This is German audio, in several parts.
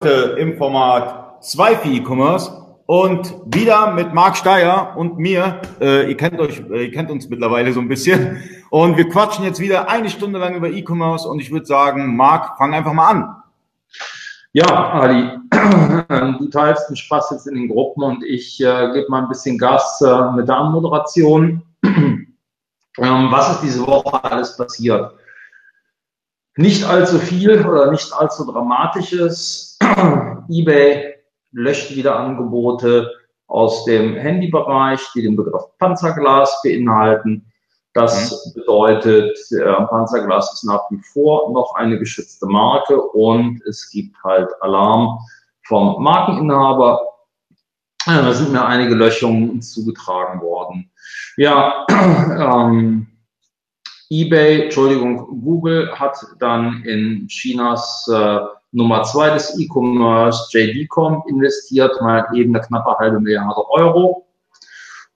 im Format 2 für E-Commerce und wieder mit Marc Steyer und mir. Äh, ihr kennt euch, äh, ihr kennt uns mittlerweile so ein bisschen. Und wir quatschen jetzt wieder eine Stunde lang über E-Commerce und ich würde sagen, Marc, fang einfach mal an. Ja, Ali, du teilst den Spaß jetzt in den Gruppen und ich äh, gebe mal ein bisschen Gas äh, mit der Anmoderation. ähm, was ist diese Woche alles passiert? Nicht allzu viel oder nicht allzu dramatisches. eBay löscht wieder Angebote aus dem Handybereich, die den Begriff Panzerglas beinhalten. Das mhm. bedeutet, äh, Panzerglas ist nach wie vor noch eine geschützte Marke und es gibt halt Alarm vom Markeninhaber. Ja, da sind mir einige Löschungen zugetragen worden. Ja, ähm, eBay, Entschuldigung, Google hat dann in Chinas äh, Nummer zwei des E-Commerce, JD.com, investiert, mal eben eine knappe halbe Milliarde Euro.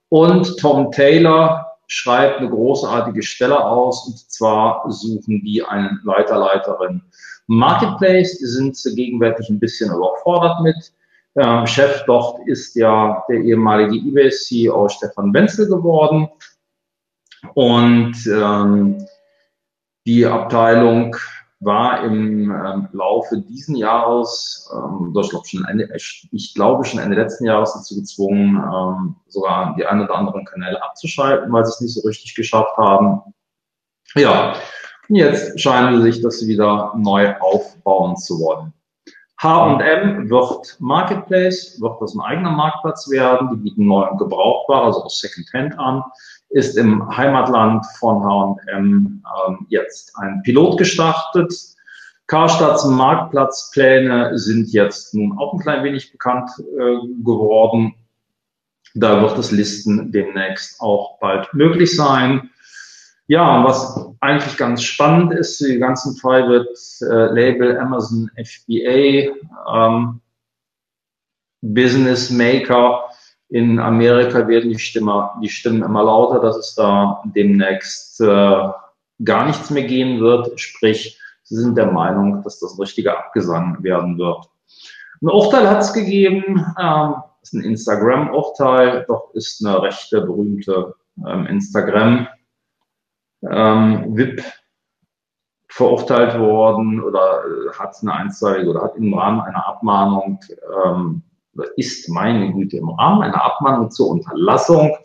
Und Tom Taylor schreibt eine großartige Stelle aus, und zwar suchen die einen Leiter, Leiterin Marketplace. Die sind gegenwärtig ein bisschen überfordert mit. Ähm, Chef dort ist ja der ehemalige eBay-CEO Stefan Wenzel geworden. Und ähm, die Abteilung war im ähm, Laufe diesen Jahres, ähm, ich, glaube schon Ende, ich glaube schon Ende letzten Jahres dazu gezwungen, ähm, sogar die ein oder anderen Kanäle abzuschalten, weil sie es nicht so richtig geschafft haben. Ja, und jetzt scheinen sie sich das wieder neu aufbauen zu wollen. H&M wird Marketplace, wird das ein eigener Marktplatz werden. Die bieten neu und gebrauchbar, also auch Secondhand an ist im Heimatland von H&M ähm, jetzt ein Pilot gestartet. Karstadts Marktplatzpläne sind jetzt nun auch ein klein wenig bekannt äh, geworden. Da wird das Listen demnächst auch bald möglich sein. Ja, was eigentlich ganz spannend ist, die ganzen Private äh, Label Amazon FBA ähm, Business Maker in Amerika werden die, Stimme, die Stimmen immer lauter, dass es da demnächst äh, gar nichts mehr gehen wird. Sprich, sie sind der Meinung, dass das ein richtiger Abgesang werden wird. Ein Urteil hat es gegeben, ähm, ist ein Instagram-Urteil, doch ist eine rechte berühmte ähm, Instagram ähm, VIP verurteilt worden oder äh, hat eine Einzeige oder hat im Rahmen einer Abmahnung ähm, ist meine Güte im Rahmen einer Abmahnung zur Unterlassung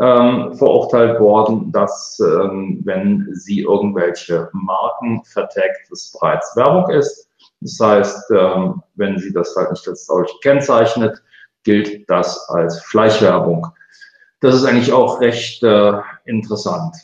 ähm, verurteilt worden, dass ähm, wenn sie irgendwelche Marken vertagt, das bereits Werbung ist. Das heißt, ähm, wenn sie das halt nicht als solch kennzeichnet, gilt das als Fleischwerbung. Das ist eigentlich auch recht äh, interessant.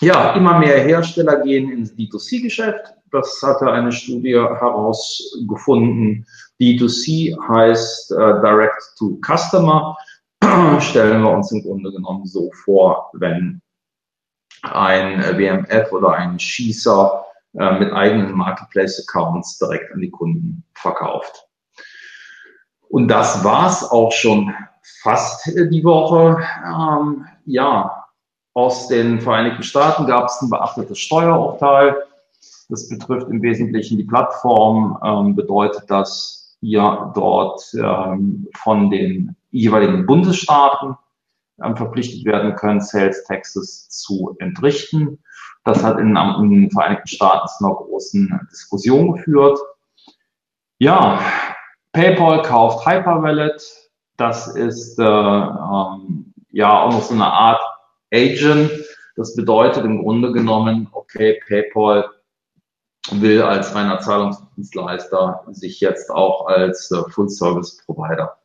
Ja, immer mehr Hersteller gehen ins D2C-Geschäft. Das hatte eine Studie herausgefunden. D2C heißt äh, Direct to Customer. Stellen wir uns im Grunde genommen so vor, wenn ein WMF oder ein Schießer äh, mit eigenen Marketplace-Accounts direkt an die Kunden verkauft. Und das war's auch schon fast die Woche. Ähm, ja, aus den Vereinigten Staaten gab es ein beachtetes Steuerurteil. Das betrifft im Wesentlichen die Plattform, ähm, bedeutet, dass ihr dort ähm, von den jeweiligen Bundesstaaten ähm, verpflichtet werden können, Sales Taxes zu entrichten. Das hat in, in den Vereinigten Staaten zu einer großen Diskussion geführt. Ja, PayPal kauft Hyperwallet. Das ist äh, ähm, ja auch noch so eine Art Agent. Das bedeutet im Grunde genommen, okay, PayPal will als reiner Zahlungsdienstleister sich jetzt auch als äh, Full-Service-Provider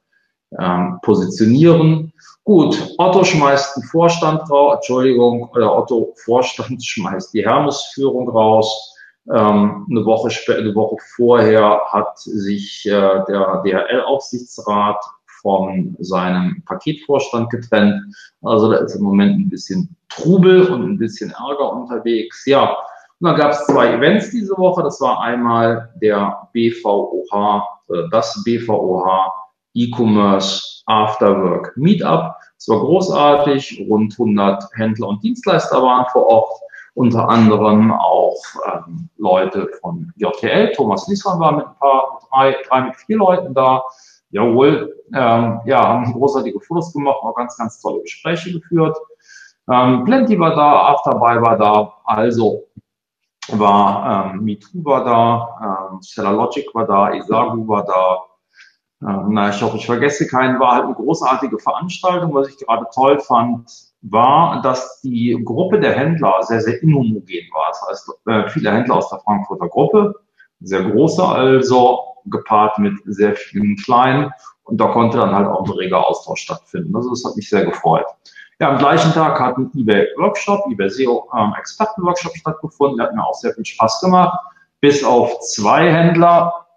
ähm, positionieren. Gut, Otto schmeißt den Vorstand raus, Entschuldigung, oder Otto Vorstand schmeißt die Hermes-Führung raus. Ähm, eine Woche eine Woche vorher hat sich äh, der DHL-Aufsichtsrat von seinem Paketvorstand getrennt. Also da ist im Moment ein bisschen Trubel und ein bisschen Ärger unterwegs. Ja, und dann gab es zwei Events diese Woche. Das war einmal der BVOH, äh, das BVOH E-Commerce Afterwork Meetup. Es war großartig. Rund 100 Händler und Dienstleister waren vor Ort. unter anderem auch ähm, Leute von JTL. Thomas Niesmann war mit ein paar, drei, drei mit vier Leuten da. Jawohl, ähm, ja, haben großartige Fotos gemacht, auch ganz, ganz tolle Gespräche geführt. Ähm, Plenty war da, Afterbuy war da, also war ähm, MeToo war da, ähm, Stellar Logic war da, Isagu war da. Ähm, na, ich hoffe, ich vergesse keinen. War halt eine großartige Veranstaltung. Was ich gerade toll fand, war, dass die Gruppe der Händler sehr, sehr inhomogen war. Das heißt, äh, viele Händler aus der Frankfurter Gruppe, sehr große also, gepaart mit sehr vielen kleinen. Und da konnte dann halt auch ein reger Austausch stattfinden. Also das hat mich sehr gefreut. Ja, am gleichen Tag hat ein eBay Workshop, eBay SEO ähm, stattgefunden. Der hat mir auch sehr viel Spaß gemacht. Bis auf zwei Händler,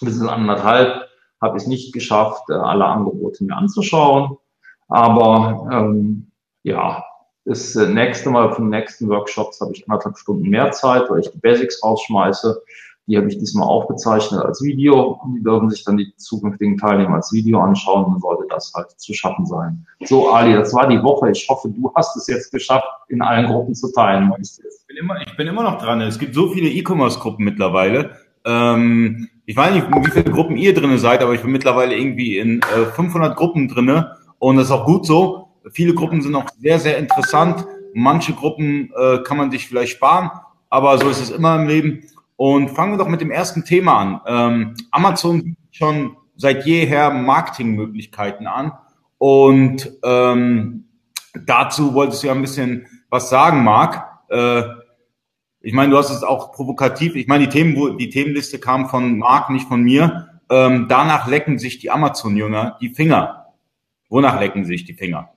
bis zu anderthalb, habe ich es nicht geschafft, äh, alle Angebote mir anzuschauen. Aber ähm, ja, das äh, nächste Mal vom nächsten Workshops habe ich anderthalb Stunden mehr Zeit, weil ich die Basics rausschmeiße. Die habe ich diesmal aufgezeichnet als Video. Die dürfen sich dann die zukünftigen Teilnehmer als Video anschauen. Dann sollte das halt zu schaffen sein. So, Ali, das war die Woche. Ich hoffe, du hast es jetzt geschafft, in allen Gruppen zu teilen. Ich bin immer, ich bin immer noch dran. Es gibt so viele E-Commerce-Gruppen mittlerweile. Ähm, ich weiß nicht, wie viele Gruppen ihr drinne seid, aber ich bin mittlerweile irgendwie in äh, 500 Gruppen drinne und das ist auch gut so. Viele Gruppen sind auch sehr, sehr interessant. Manche Gruppen äh, kann man sich vielleicht sparen, aber so ist es immer im Leben. Und fangen wir doch mit dem ersten Thema an. Ähm, Amazon bietet schon seit jeher Marketingmöglichkeiten an. Und ähm, dazu wolltest du ja ein bisschen was sagen, Marc. Äh, ich meine, du hast es auch provokativ. Ich meine, die, Themen, die Themenliste kam von Marc, nicht von mir. Ähm, danach lecken sich die Amazon-Jünger die Finger. Wonach lecken sich die Finger?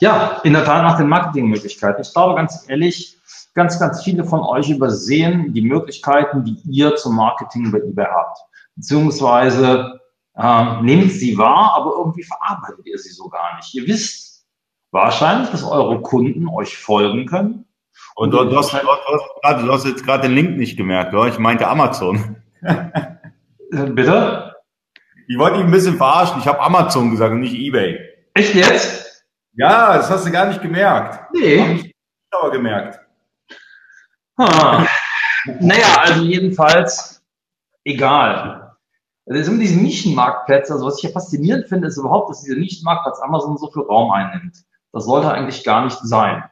Ja, in der Tat nach den Marketingmöglichkeiten. Ich glaube ganz ehrlich, ganz, ganz viele von euch übersehen die Möglichkeiten, die ihr zum Marketing bei eBay habt. Beziehungsweise ähm, nehmt sie wahr, aber irgendwie verarbeitet ihr sie so gar nicht. Ihr wisst wahrscheinlich, dass eure Kunden euch folgen können. Und du, du, hast, du, hast, du hast jetzt gerade den Link nicht gemerkt, oder? Ich meinte Amazon. Äh, bitte? Ich wollte dich ein bisschen verarschen. Ich habe Amazon gesagt und nicht eBay. Echt jetzt? Ja, das hast du gar nicht gemerkt. Nee. Hab ich aber gemerkt. Ah. Naja, also jedenfalls egal. Also es sind diese Nischenmarktplätze, also was ich ja faszinierend finde, ist überhaupt, dass dieser Nischenmarktplatz Amazon so viel Raum einnimmt. Das sollte eigentlich gar nicht sein.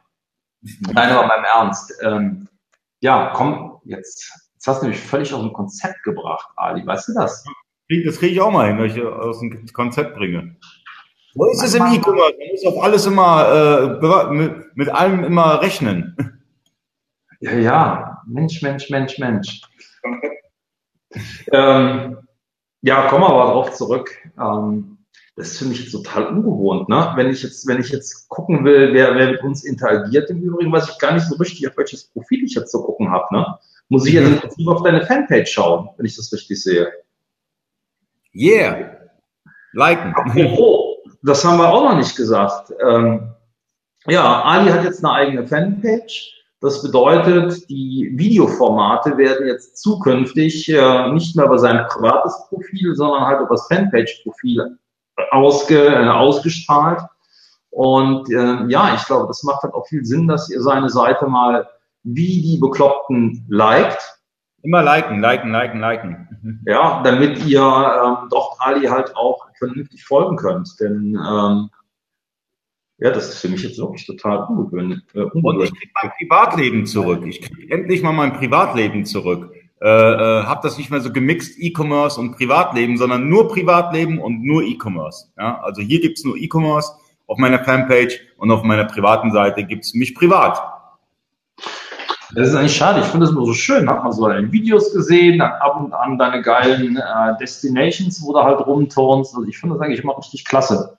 Nein, aber beim Ernst. Ähm, ja, komm, jetzt, jetzt hast du mich völlig aus dem Konzept gebracht, Ali. Weißt du das? Das kriege ich auch mal hin, wenn ich aus dem Konzept bringe. Wo ist es im E-Commerce? Man muss auf alles immer, äh, mit, mit allem immer rechnen. Ja, ja, Mensch, Mensch, Mensch, Mensch. ähm, ja, kommen wir aber darauf zurück. Ähm, das ist für mich total ungewohnt, ne? Wenn ich jetzt, wenn ich jetzt gucken will, wer, wer mit uns interagiert, im Übrigen weiß ich gar nicht so richtig, auf welches Profil ich jetzt zu gucken habe, ne? Muss ich jetzt im Prinzip auf deine Fanpage schauen, wenn ich das richtig sehe. Yeah. Liken. Apropos, das haben wir auch noch nicht gesagt. Ähm, ja, Ali hat jetzt eine eigene Fanpage. Das bedeutet, die Videoformate werden jetzt zukünftig äh, nicht mehr über sein privates Profil, sondern halt über das Fanpage-Profil ausge, äh, ausgestrahlt. Und äh, ja, ich glaube, das macht halt auch viel Sinn, dass ihr seine Seite mal wie die Bekloppten liked. Immer liken, liken, liken, liken. Ja, damit ihr ähm, doch Ali halt auch vernünftig folgen könnt. Denn ähm, ja, das ist für mich jetzt wirklich total ungewöhnlich. Äh, Und ich kriege mein Privatleben zurück. Ich kriege endlich mal mein Privatleben zurück. Äh, äh, habe das nicht mehr so gemixt, E-Commerce und Privatleben, sondern nur Privatleben und nur E-Commerce. Ja, also hier gibt's nur E-Commerce auf meiner Fanpage und auf meiner privaten Seite gibt's mich privat. Das ist eigentlich schade. Ich finde das immer so schön. Hat man so deine Videos gesehen, dann ab und an deine geilen äh, Destinations, wo du halt rumturnst. Also ich finde das eigentlich immer richtig klasse.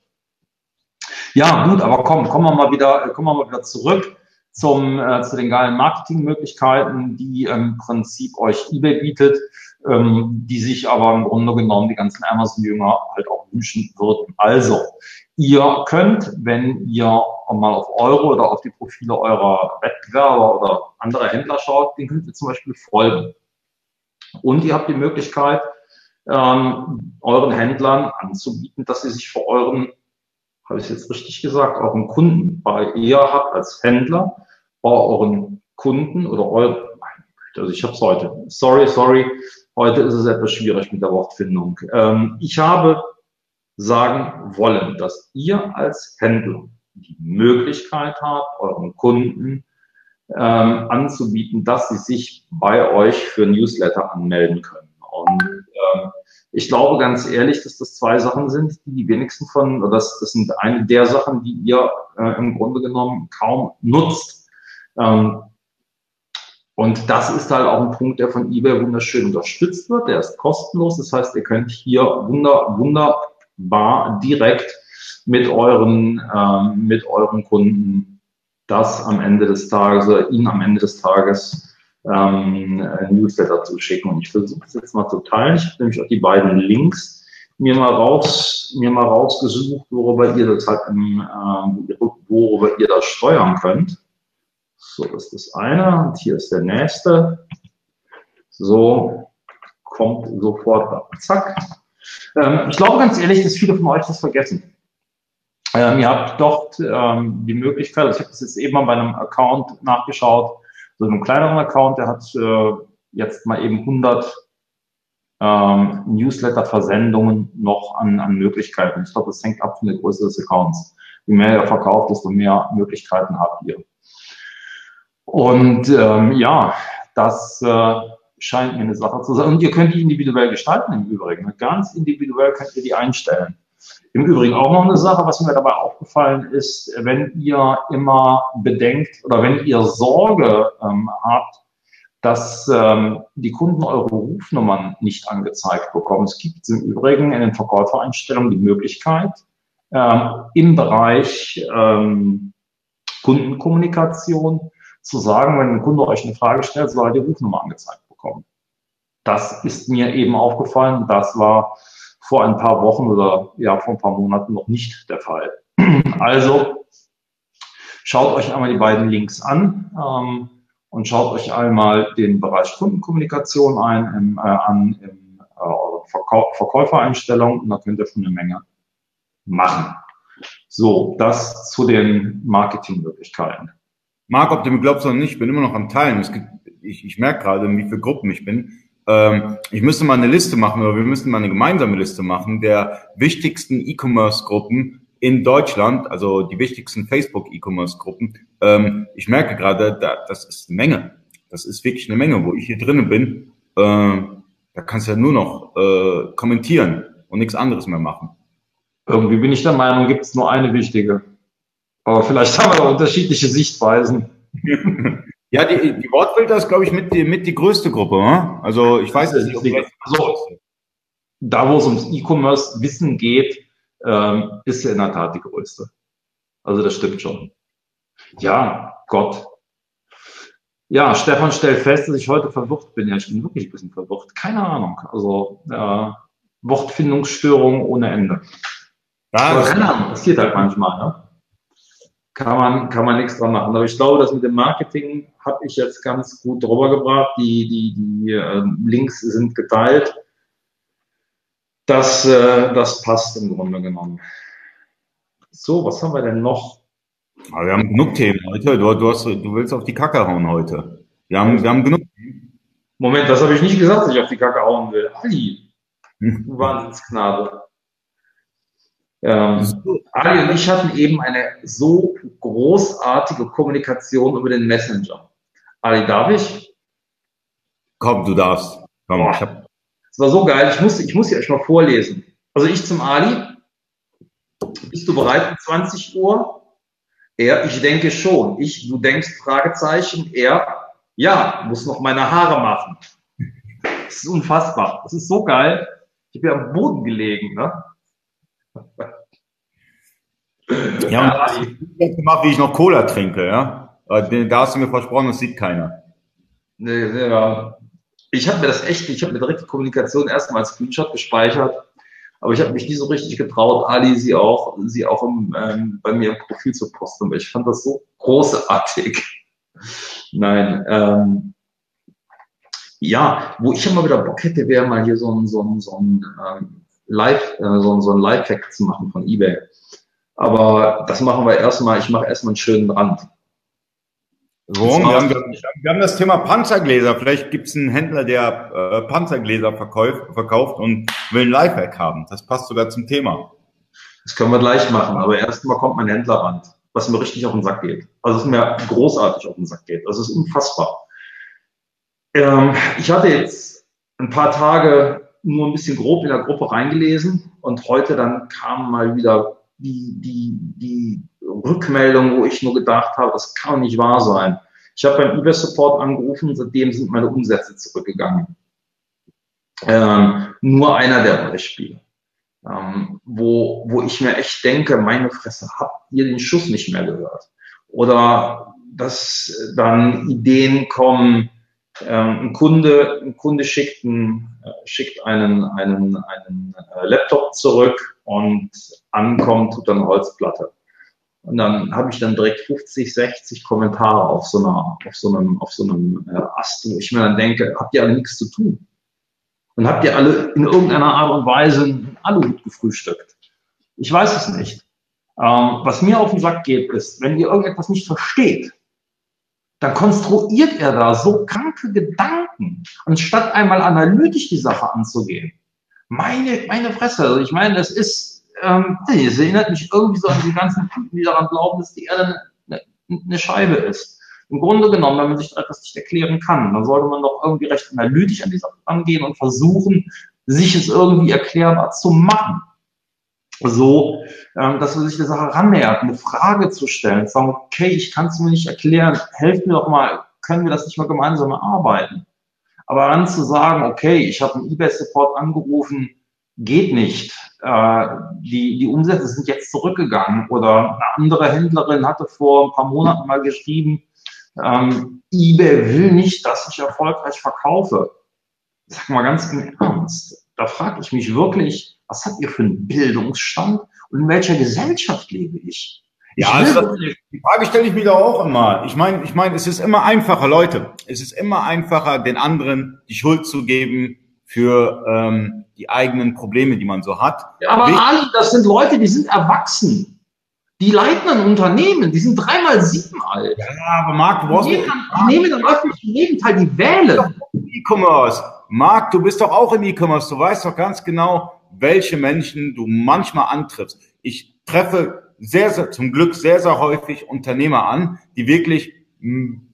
Ja, gut, aber komm, kommen wir mal wieder, kommen wir mal wieder zurück zum, äh, zu den geilen Marketingmöglichkeiten, die im Prinzip euch eBay bietet, ähm, die sich aber im Grunde genommen die ganzen Amazon-Jünger halt auch wünschen würden. Also, ihr könnt, wenn ihr mal auf eure oder auf die Profile eurer Wettbewerber oder anderer Händler schaut, den könnt ihr zum Beispiel folgen. Und ihr habt die Möglichkeit, ähm, euren Händlern anzubieten, dass sie sich vor euren habe ich jetzt richtig gesagt, einen Kunden bei ihr habt als Händler, euren Kunden oder euren, also ich habe es heute, sorry, sorry, heute ist es etwas schwierig mit der Wortfindung. Ähm, ich habe sagen wollen, dass ihr als Händler die Möglichkeit habt, euren Kunden ähm, anzubieten, dass sie sich bei euch für Newsletter anmelden können. Und ich glaube ganz ehrlich, dass das zwei Sachen sind, die die wenigsten von, oder das, das sind eine der Sachen, die ihr äh, im Grunde genommen kaum nutzt. Ähm, und das ist halt auch ein Punkt, der von eBay wunderschön unterstützt wird. Der ist kostenlos. Das heißt, ihr könnt hier wunder, wunderbar direkt mit euren, ähm, mit euren Kunden das am Ende des Tages, oder ihnen am Ende des Tages ähm, Newsletter zu schicken. Und ich versuche es jetzt mal zu teilen. Ich habe nämlich auch die beiden Links mir mal raus, mir mal rausgesucht, worüber ihr das halt im, äh, worüber ihr das steuern könnt. So, das ist das eine. Und hier ist der nächste. So, kommt sofort, zack. Ähm, ich glaube ganz ehrlich, dass viele von euch das vergessen. Ähm, ihr habt dort ähm, die Möglichkeit, ich habe das jetzt eben mal bei einem Account nachgeschaut, so einem kleineren Account, der hat äh, jetzt mal eben 100 ähm, Newsletter-Versendungen noch an, an Möglichkeiten. Ich glaube, das hängt ab von der Größe des Accounts. Je mehr ihr verkauft, desto mehr Möglichkeiten habt ihr. Und ähm, ja, das äh, scheint mir eine Sache zu sein. Und ihr könnt die individuell gestalten im Übrigen. Ganz individuell könnt ihr die einstellen. Im Übrigen auch noch eine Sache, was mir dabei aufgefallen ist, wenn ihr immer bedenkt oder wenn ihr Sorge ähm, habt, dass ähm, die Kunden eure Rufnummern nicht angezeigt bekommen. Es gibt im Übrigen in den Verkäufereinstellungen die Möglichkeit, ähm, im Bereich ähm, Kundenkommunikation zu sagen, wenn ein Kunde euch eine Frage stellt, soll er die Rufnummer angezeigt bekommen. Das ist mir eben aufgefallen. Das war vor ein paar Wochen oder ja, vor ein paar Monaten noch nicht der Fall. Also schaut euch einmal die beiden Links an ähm, und schaut euch einmal den Bereich Kundenkommunikation ein, im, äh, an in äh, Verkau Verkäufereinstellungen und da könnt ihr schon eine Menge machen. So, das zu den Marketingmöglichkeiten. Marc, ob du mir glaubst oder nicht, ich bin immer noch am Teilen. Gibt, ich, ich merke gerade, in wie viele Gruppen ich bin. Ähm, ich müsste mal eine Liste machen oder wir müssten mal eine gemeinsame Liste machen der wichtigsten E-Commerce-Gruppen in Deutschland, also die wichtigsten Facebook-E-Commerce-Gruppen. Ähm, ich merke gerade, da, das ist eine Menge. Das ist wirklich eine Menge, wo ich hier drinnen bin. Äh, da kannst du ja nur noch äh, kommentieren und nichts anderes mehr machen. Irgendwie bin ich der Meinung, gibt es nur eine wichtige. Aber vielleicht haben wir da unterschiedliche Sichtweisen. Ja, die, die Wortfilter ist, glaube ich, mit die, mit die größte Gruppe. Ne? Also ich weiß es nicht. Also, da, wo es ums E-Commerce-Wissen geht, ähm, ist ja in der Tat die größte. Also das stimmt schon. Ja, Gott. Ja, Stefan stellt fest, dass ich heute verwirrt bin. Ja, ich bin wirklich ein bisschen verwirrt. Keine Ahnung. Also äh, Wortfindungsstörung ohne Ende. Ja, keine Ahnung, passiert halt manchmal. Ne? Kann man, kann man nichts dran machen. Aber ich glaube, das mit dem Marketing habe ich jetzt ganz gut drüber gebracht. Die, die, die äh, Links sind geteilt. Das, äh, das passt im Grunde genommen. So, was haben wir denn noch? Aber wir haben genug Themen heute. Du, du, hast, du willst auf die Kacke hauen heute. Wir haben, wir haben genug. Moment, das habe ich nicht gesagt, dass ich auf die Kacke hauen will. Ali, du Wahnsinnsknabe. Ähm, Ali und ich hatten eben eine so großartige Kommunikation über den Messenger. Ali, darf ich? Komm, du darfst. Komm, Boah. ich hab... Es war so geil, ich muss, ich muss hier euch mal vorlesen. Also ich zum Ali. Bist du bereit um 20 Uhr? Er, ich denke schon. Ich, du denkst, Fragezeichen. Er, ja, muss noch meine Haare machen. Das ist unfassbar. Das ist so geil. Ich bin am Boden gelegen, ne? Ja, und das ist gemacht, wie ich noch Cola trinke, ja. Da hast du mir versprochen, das sieht keiner. Nee, ja. Ich habe mir das echt, ich habe mir direkt die Kommunikation erstmal als Screenshot gespeichert, aber ich habe mich nie so richtig getraut, Ali sie auch, sie auch im, ähm, bei mir im Profil zu posten, ich fand das so großartig. Nein, ähm, ja, wo ich immer wieder Bock hätte, wäre mal hier so ein, so ein, so ein ähm, Live, äh, so, so ein Live-Hack zu machen von eBay. Aber das machen wir erstmal, ich mache erstmal einen schönen Rand. Warum? Wir haben, wir haben, das Thema Panzergläser. Vielleicht gibt es einen Händler, der äh, Panzergläser verkauft, verkauft und will ein Lifehack haben. Das passt sogar zum Thema. Das können wir gleich machen, aber erstmal kommt mein Händler ran, was mir richtig auf den Sack geht. Also es mir großartig auf den Sack geht. Das ist unfassbar. Ähm, ich hatte jetzt ein paar Tage nur ein bisschen grob in der Gruppe reingelesen und heute dann kam mal wieder die, die, die Rückmeldung, wo ich nur gedacht habe, das kann nicht wahr sein. Ich habe beim eBay-Support angerufen, seitdem sind meine Umsätze zurückgegangen. Ähm, nur einer der Beispiele, ähm, wo, wo ich mir echt denke, meine Fresse, habt ihr den Schuss nicht mehr gehört? Oder dass dann Ideen kommen, ein Kunde, ein Kunde schickt, einen, äh, schickt einen, einen, einen äh, Laptop zurück und ankommt, tut dann Holzplatte. Und dann habe ich dann direkt 50, 60 Kommentare auf so einer, auf so einem, auf so einem äh, Ast, wo ich mir dann denke, habt ihr alle nichts zu tun? Und habt ihr alle in irgendeiner Art und Weise einen Aluhut gefrühstückt? Ich weiß es nicht. Ähm, was mir auf den Sack geht, ist, wenn ihr irgendetwas nicht versteht, dann konstruiert er da so kranke Gedanken, anstatt einmal analytisch die Sache anzugehen. Meine, meine Fresse, also ich meine, es ist, ähm, es erinnert mich irgendwie so an die ganzen Typen, die daran glauben, dass die Erde eine, eine Scheibe ist. Im Grunde genommen, wenn man sich etwas nicht erklären kann, dann sollte man doch irgendwie recht analytisch an die Sache angehen und versuchen, sich es irgendwie erklärbar zu machen so, dass man sich der Sache rannähert, eine Frage zu stellen, zu sagen, okay, ich kann es mir nicht erklären, helft mir doch mal, können wir das nicht mal gemeinsam erarbeiten? Aber dann zu sagen, okay, ich habe einen eBay-Support angerufen, geht nicht. Äh, die, die Umsätze sind jetzt zurückgegangen. Oder eine andere Händlerin hatte vor ein paar Monaten mal geschrieben, ähm, eBay will nicht, dass ich erfolgreich verkaufe. Sag mal ganz im Ernst. Da frage ich mich wirklich, was habt ihr für einen Bildungsstand und in welcher Gesellschaft lebe ich? Ja, also, die Frage stelle ich mir doch auch immer. Ich meine, ich meine, es ist immer einfacher, Leute. Es ist immer einfacher, den anderen die Schuld zu geben für ähm, die eigenen Probleme, die man so hat. Ja, aber Wichtig, Ali, das sind Leute, die sind erwachsen. Die leiten ein Unternehmen, die sind dreimal sieben alt. Ja, aber Marc, du brauchst... Die nehmen am öffentlichen Leben teil, die wählen. E-Commerce. Marc, du bist doch auch im E-Commerce. Du weißt doch ganz genau, welche Menschen du manchmal antriffst. Ich treffe sehr, sehr, zum Glück sehr, sehr häufig Unternehmer an, die wirklich hm,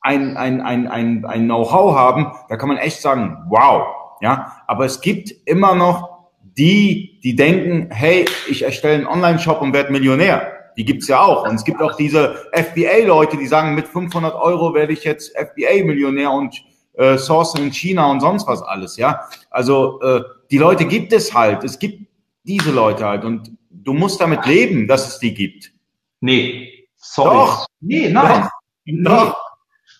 ein, ein, ein, ein, ein Know-how haben. Da kann man echt sagen, wow. Ja, aber es gibt immer noch die, die denken, hey, ich erstelle einen Online-Shop und werde Millionär. Die gibt's ja auch. Und es gibt auch diese FBA-Leute, die sagen, mit 500 Euro werde ich jetzt FBA-Millionär und äh, sourcen in China und sonst was alles. Ja, also äh, die Leute gibt es halt. Es gibt diese Leute halt und du musst damit leben, dass es die gibt. Nee, sorry. Doch. Nee, nein. Doch. Doch.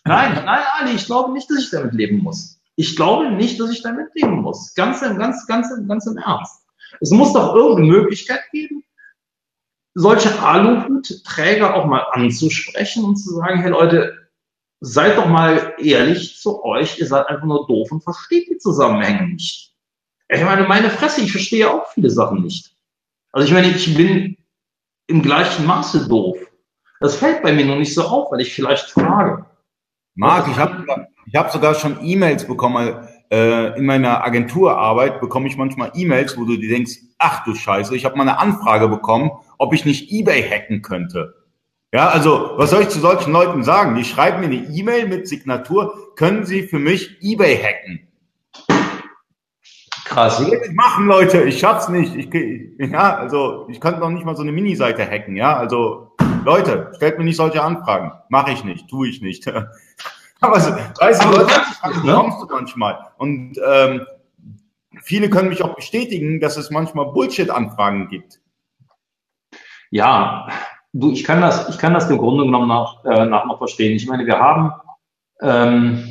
Nein, nein, Ali, ich glaube nicht, dass ich damit leben muss. Ich glaube nicht, dass ich damit leben muss. Ganz, ganz, ganz, ganz im Ernst. Es muss doch irgendeine Möglichkeit geben, solche Aluhutträger auch mal anzusprechen und zu sagen, hey Leute, seid doch mal ehrlich zu euch, ihr seid einfach nur doof und versteht die Zusammenhänge nicht. Ich meine, meine Fresse, ich verstehe auch viele Sachen nicht. Also ich meine, ich bin im gleichen Maße doof. Das fällt bei mir noch nicht so auf, weil ich vielleicht frage. Marc, ich habe ich hab sogar schon E-Mails bekommen. Äh, in meiner Agenturarbeit bekomme ich manchmal E-Mails, wo du dir denkst, ach du Scheiße, ich habe mal eine Anfrage bekommen, ob ich nicht eBay hacken könnte. Ja, also was soll ich zu solchen Leuten sagen? Die schreiben mir eine E-Mail mit Signatur, können Sie für mich eBay hacken? Krass. Ich machen, Leute, ich schaff's nicht. Ich, ja, also ich könnte noch nicht mal so eine Mini-Seite hacken, ja. Also, Leute, stellt mir nicht solche Anfragen. Mache ich nicht, tue ich nicht. Aber so, 30 Leute bekommst du manchmal. Und ähm, viele können mich auch bestätigen, dass es manchmal Bullshit-Anfragen gibt. Ja, du, ich kann das, ich kann das im Grunde genommen nach, äh, nach noch verstehen. Ich meine, wir haben ähm,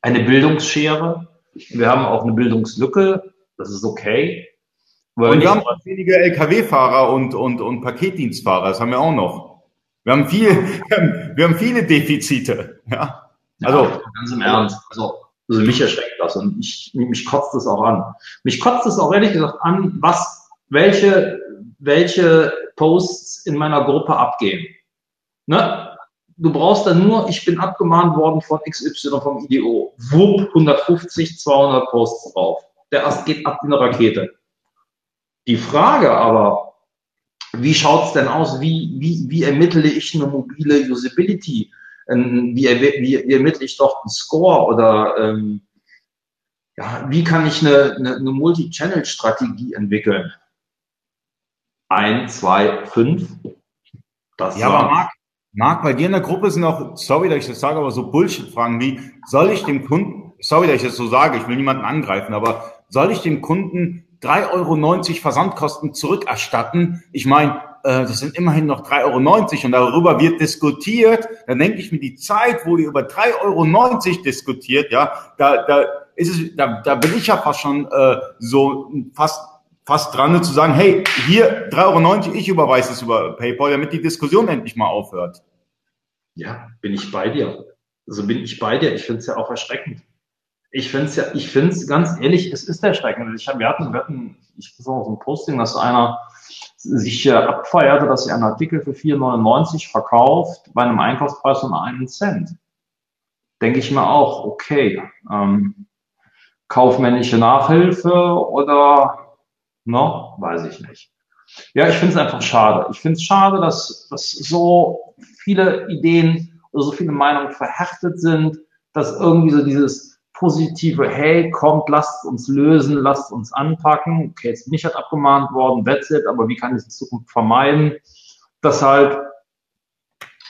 eine Bildungsschere wir haben auch eine Bildungslücke, das ist okay. und wir haben auch wenige Lkw-Fahrer und, und, und Paketdienstfahrer, das haben wir auch noch. Wir haben, viel, wir haben viele Defizite. Ja? Also, ja, ganz im Ernst. Also, also mich erschreckt das und ich, mich kotzt es auch an. Mich kotzt es auch ehrlich gesagt an, was, welche, welche Posts in meiner Gruppe abgehen. Ne? Du brauchst dann nur, ich bin abgemahnt worden von XY vom IDO. Wupp, 150, 200 Posts drauf. Der Ast geht ab wie eine Rakete. Die Frage aber, wie schaut's denn aus? Wie, wie, wie ermittle ich eine mobile Usability? Ähm, wie, wie, wie ermittle ich doch einen Score oder ähm, ja, wie kann ich eine, eine, eine Multi-Channel-Strategie entwickeln? Ein, zwei, fünf. Das ja, aber Marc, Marc, bei dir in der Gruppe sind auch, sorry, dass ich das sage, aber so Bullshit-Fragen wie, soll ich dem Kunden, sorry, dass ich das so sage, ich will niemanden angreifen, aber soll ich dem Kunden 3,90 Euro Versandkosten zurückerstatten? Ich meine, äh, das sind immerhin noch 3,90 Euro und darüber wird diskutiert. Dann denke ich mir, die Zeit, wo ihr über 3,90 Euro diskutiert, ja, da, da ist es, da, da bin ich ja fast schon äh, so fast fast dran zu sagen, hey, hier 3,90 Euro, ich überweise es über PayPal, damit die Diskussion endlich mal aufhört. Ja, bin ich bei dir. Also bin ich bei dir. Ich finde es ja auch erschreckend. Ich finde es ja, ich finde es ganz ehrlich, es ist erschreckend. Ich hab, wir hatten, wir hatten, ich so ein Posting, dass einer sich äh, abfeierte, dass er einen Artikel für 4,99 verkauft bei einem Einkaufspreis von einem Cent. Denke ich mir auch, okay, ähm, kaufmännische Nachhilfe oder, no, weiß ich nicht. Ja, ich finde es einfach schade. Ich finde es schade, dass, dass so viele Ideen oder so viele Meinungen verhärtet sind, dass irgendwie so dieses, positive, hey, kommt, lasst uns lösen, lasst uns anpacken. Okay, jetzt bin ich halt abgemahnt worden, that's it, aber wie kann ich es in Zukunft vermeiden? Dass halt,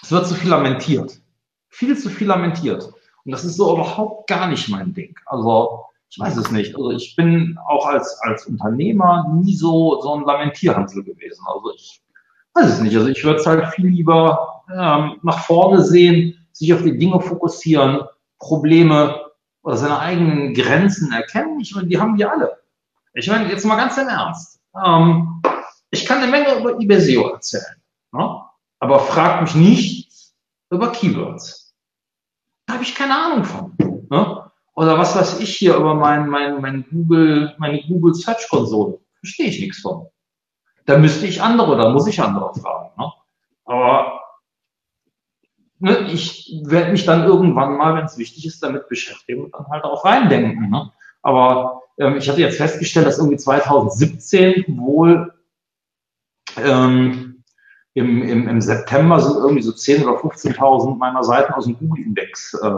es wird zu viel lamentiert. Viel zu viel lamentiert. Und das ist so überhaupt gar nicht mein Ding. Also, ich weiß es nicht. Also, ich bin auch als, als Unternehmer nie so, so ein Lamentierhansel gewesen. Also, ich weiß es nicht. Also, ich würde es halt viel lieber ähm, nach vorne sehen, sich auf die Dinge fokussieren, Probleme oder seine eigenen Grenzen erkennen. Ich meine, die haben wir alle. Ich meine, jetzt mal ganz im Ernst. Ähm, ich kann eine Menge über eBay SEO erzählen, ne? aber frag mich nicht über Keywords. Da habe ich keine Ahnung von. Ne? Oder was weiß ich hier über mein, mein, mein Google, meine Google Search Konsole. Verstehe ich nichts von. Da müsste ich andere oder muss ich andere fragen. Ne? Aber ne, ich werde mich dann irgendwann mal, wenn es wichtig ist, damit beschäftigen und dann halt auch reindenken. Ne? Aber ähm, ich hatte jetzt festgestellt, dass irgendwie 2017 wohl ähm, im, im, im September sind irgendwie so 10.000 oder 15.000 meiner Seiten aus dem Google-Index äh,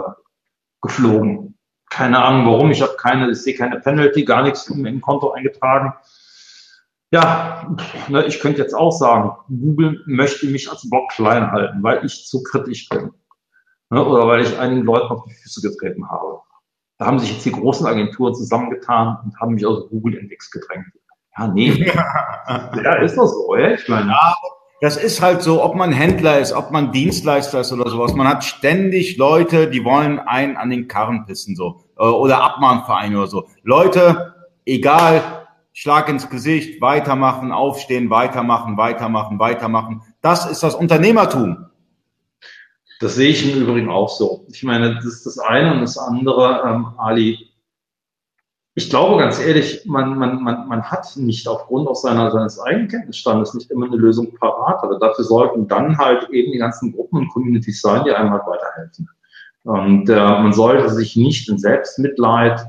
geflogen. Keine Ahnung warum, ich habe keine, ich sehe keine Penalty, gar nichts im, im Konto eingetragen. Ja, ne, ich könnte jetzt auch sagen, Google möchte mich als Blog klein halten, weil ich zu kritisch bin. Ne, oder weil ich einigen Leuten auf die Füße getreten habe. Da haben sich jetzt die großen Agenturen zusammengetan und haben mich aus Google-Index gedrängt. Ja, nee. ja, ist das so, ja? Ich meine, ja, das ist halt so, ob man Händler ist, ob man Dienstleister ist oder sowas. Man hat ständig Leute, die wollen einen an den Karren pissen, so. Äh, oder Abmahnvereine oder so. Leute, egal, Schlag ins Gesicht, weitermachen, aufstehen, weitermachen, weitermachen, weitermachen. Das ist das Unternehmertum. Das sehe ich im Übrigen auch so. Ich meine, das ist das eine und das andere, ähm, Ali. Ich glaube ganz ehrlich, man, man, man, man hat nicht aufgrund auch seiner, seines eigenen Kenntnisstandes nicht immer eine Lösung parat, aber dafür sollten dann halt eben die ganzen Gruppen und Communities sein, die einem halt weiterhelfen. Und äh, man sollte sich nicht in Selbstmitleid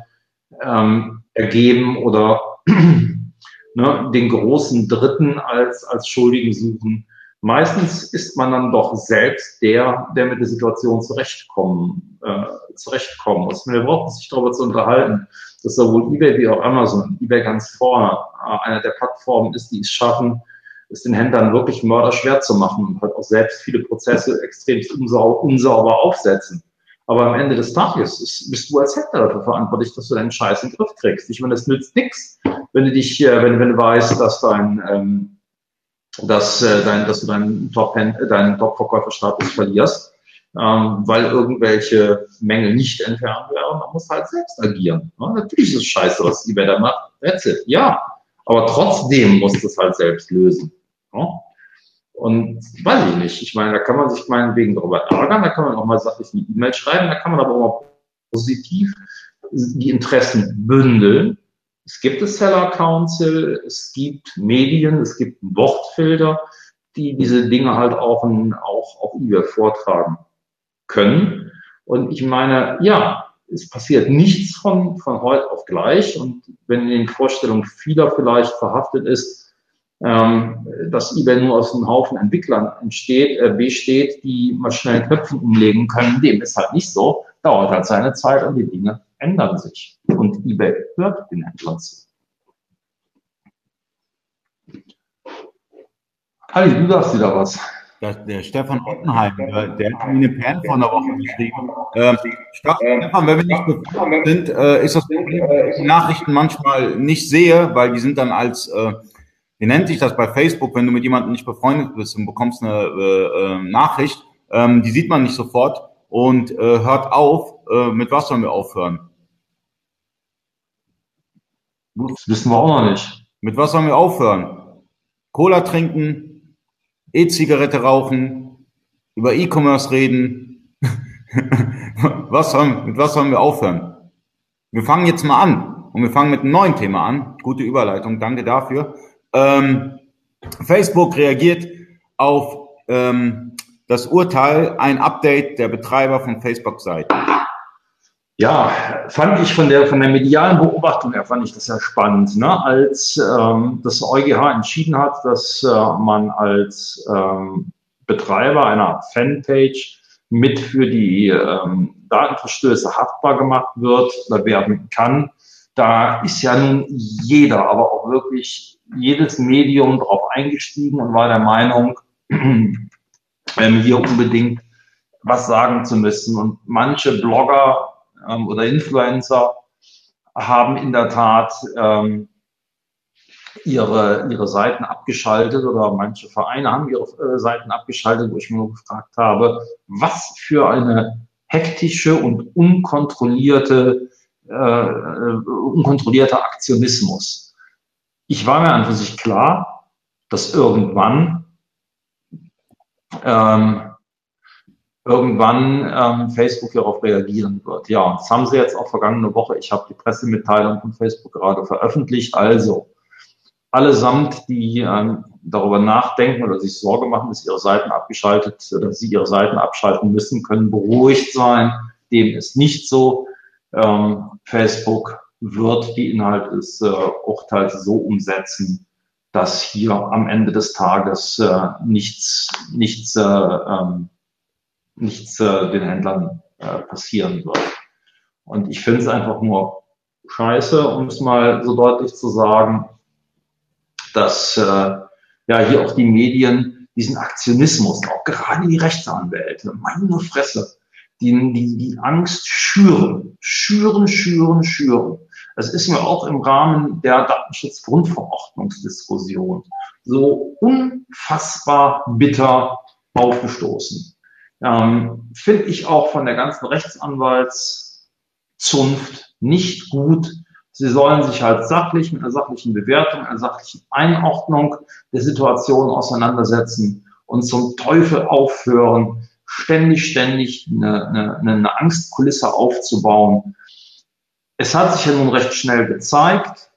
ähm, ergeben oder ne, den großen Dritten als, als Schuldigen suchen. Meistens ist man dann doch selbst der, der mit der Situation zurechtkommen, äh, zurechtkommen muss. Wir brauchen sich darüber zu unterhalten, dass sowohl eBay wie auch Amazon, eBay ganz vorne, äh, einer der Plattformen ist, die es schaffen, es den Händlern wirklich mörderschwer zu machen und halt auch selbst viele Prozesse extrem unsauber, unsauber aufsetzen. Aber am Ende des Tages ist, bist du als Händler dafür verantwortlich, dass du deinen Scheiß in den Griff kriegst. Ich meine, das nützt nichts, wenn du dich, äh, wenn, wenn du weißt, dass dein, ähm, dass, äh, dein, dass du deinen Top, deinen Top-Verkäuferstatus verlierst, ähm, weil irgendwelche Mängel nicht entfernt werden, dann musst du halt selbst agieren. Ja, natürlich ist es scheiße, was eBay da macht. That's it. Ja. Aber trotzdem musst du es halt selbst lösen. Ja? Und weiß ich nicht. Ich meine, da kann man sich meinetwegen darüber ärgern, da kann man auch mal sachlich eine E-Mail schreiben, da kann man aber auch mal positiv die Interessen bündeln. Es gibt das Seller Council, es gibt Medien, es gibt Wortfilter, die diese Dinge halt auch, in, auch auf eBay vortragen. können. Und ich meine, ja, es passiert nichts von, von heute auf gleich. Und wenn in den Vorstellungen vieler vielleicht verhaftet ist, ähm, dass eBay nur aus einem Haufen Entwicklern entsteht, äh, besteht, die mal schnell Knöpfen umlegen können, dem ist halt nicht so. Dauert halt seine Zeit und die Dinge ändern sich. Und eBay hört den Händlern zu. Ali, du darfst wieder was. Der, der Stefan Ottenheim, der, der hat mir eine Perle vor einer Woche geschrieben. Ähm, Stefan, wenn wir nicht befreundet sind, äh, ist das Problem, dass ich die Nachrichten manchmal nicht sehe, weil die sind dann als, äh, wie nennt sich das bei Facebook, wenn du mit jemandem nicht befreundet bist und bekommst eine äh, äh, Nachricht, ähm, die sieht man nicht sofort und äh, hört auf. Äh, mit was sollen wir aufhören? Das wissen wir auch noch nicht. Mit was sollen wir aufhören? Cola trinken, E-Zigarette rauchen, über E-Commerce reden. was sollen, mit was sollen wir aufhören? Wir fangen jetzt mal an und wir fangen mit einem neuen Thema an. Gute Überleitung, danke dafür. Ähm, Facebook reagiert auf ähm, das Urteil, ein Update der Betreiber von Facebook-Seiten. Ja, fand ich von der, von der medialen Beobachtung her, fand ich das ja spannend, ne? als ähm, das EuGH entschieden hat, dass äh, man als ähm, Betreiber einer Fanpage mit für die ähm, Datenverstöße haftbar gemacht wird oder werden kann. Da ist ja nun jeder, aber auch wirklich jedes Medium drauf eingestiegen und war der Meinung, ähm, hier unbedingt was sagen zu müssen. Und manche Blogger ähm, oder Influencer haben in der Tat ähm, ihre, ihre Seiten abgeschaltet oder manche Vereine haben ihre äh, Seiten abgeschaltet, wo ich mir nur gefragt habe, was für eine hektische und unkontrollierte, äh, äh unkontrollierter Aktionismus. Ich war mir an für sich klar, dass irgendwann ähm, irgendwann ähm, Facebook darauf reagieren wird. Ja, das haben sie jetzt auch vergangene Woche. Ich habe die Pressemitteilung von Facebook gerade veröffentlicht. Also allesamt, die ähm, darüber nachdenken oder sich Sorge machen, dass ihre Seiten abgeschaltet, dass sie ihre Seiten abschalten müssen, können beruhigt sein. Dem ist nicht so. Ähm, Facebook wird die Inhalte des äh, Urteils so umsetzen, dass hier am Ende des Tages äh, nichts, nichts äh, ähm, nichts äh, den Händlern äh, passieren wird. Und ich finde es einfach nur scheiße, um es mal so deutlich zu sagen, dass äh, ja hier auch die Medien diesen Aktionismus, auch gerade die Rechtsanwälte, meine Fresse, die, die, die Angst schüren, schüren, schüren, schüren. Das ist mir auch im Rahmen der Datenschutzgrundverordnungsdiskussion so unfassbar bitter aufgestoßen ähm, finde ich auch von der ganzen Rechtsanwaltszunft nicht gut. Sie sollen sich halt sachlich mit einer sachlichen Bewertung, einer sachlichen Einordnung der Situation auseinandersetzen und zum Teufel aufhören, ständig, ständig eine, eine, eine Angstkulisse aufzubauen. Es hat sich ja nun recht schnell gezeigt,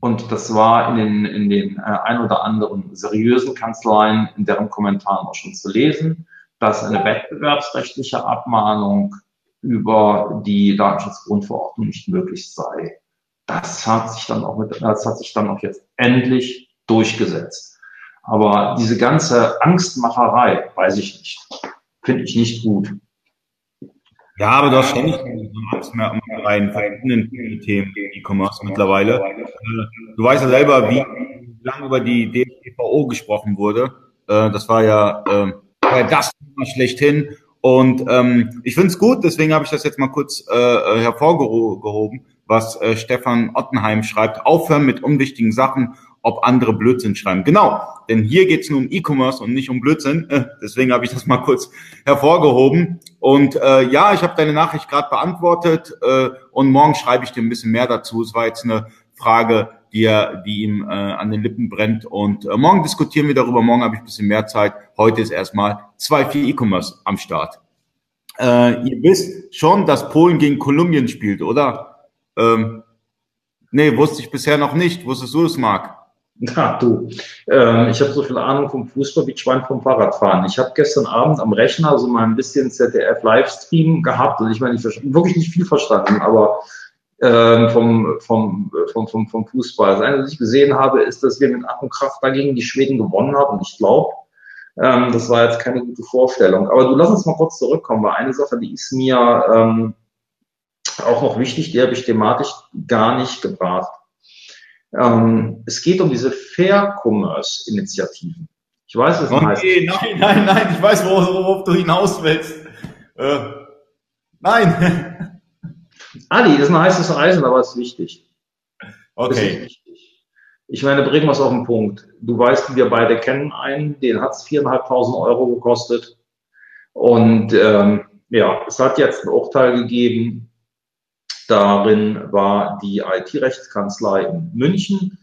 und das war in den, in den äh, ein oder anderen seriösen Kanzleien in deren Kommentaren auch schon zu lesen, dass eine wettbewerbsrechtliche Abmahnung über die Datenschutzgrundverordnung nicht möglich sei. Das hat sich dann auch mit, das hat sich dann auch jetzt endlich durchgesetzt. Aber diese ganze Angstmacherei, weiß ich nicht, finde ich nicht gut. Ja, aber du hast ständig Angst verschiedenen Themen E-Commerce mittlerweile. Du weißt ja selber, wie lange über die DSGVO gesprochen wurde. Äh, das war ja ähm, äh, das Thema schlechthin. Und ähm, ich finde es gut, deswegen habe ich das jetzt mal kurz äh, äh, hervorgehoben, was äh, Stefan Ottenheim schreibt. Aufhören mit unwichtigen Sachen, ob andere Blödsinn schreiben. Genau, denn hier geht es nur um E-Commerce und nicht um Blödsinn. Äh, deswegen habe ich das mal kurz hervorgehoben. Und äh, ja, ich habe deine Nachricht gerade beantwortet äh, und morgen schreibe ich dir ein bisschen mehr dazu. Es war jetzt eine Frage, die, er, die ihm äh, an den Lippen brennt. Und äh, morgen diskutieren wir darüber. Morgen habe ich ein bisschen mehr Zeit. Heute ist erstmal 2-4 E-Commerce am Start. Äh, ihr wisst schon, dass Polen gegen Kolumbien spielt, oder? Ähm, nee, wusste ich bisher noch nicht. Wusstest du es, Marc? Na du, äh, ich habe so viel Ahnung vom Fußball wie Schwein vom Fahrradfahren. Ich habe gestern Abend am Rechner so mal ein bisschen ZDF-Livestream gehabt und ich meine, ich wirklich nicht viel verstanden, aber äh, vom, vom, vom, vom, vom Fußball. Das eine, was ich gesehen habe, ist, dass wir mit Ach und Kraft dagegen die Schweden gewonnen haben und ich glaube, ähm, das war jetzt keine gute Vorstellung. Aber du lass uns mal kurz zurückkommen, weil eine Sache, die ist mir ähm, auch noch wichtig, die habe ich thematisch gar nicht gebracht. Ähm, es geht um diese Fair Commerce Initiativen. Ich weiß es okay, heißt. Nein, nein, nein, ich weiß, worauf, worauf du hinaus willst. Äh, nein. Ali, das ist ein heißes Eisen, aber es ist wichtig. Okay. Ist wichtig. Ich meine, bringen wir es auf den Punkt. Du weißt, wir beide kennen einen, den hat es viereinhalbtausend Euro gekostet. Und ähm, ja, es hat jetzt ein Urteil gegeben, Darin war die IT-Rechtskanzlei in München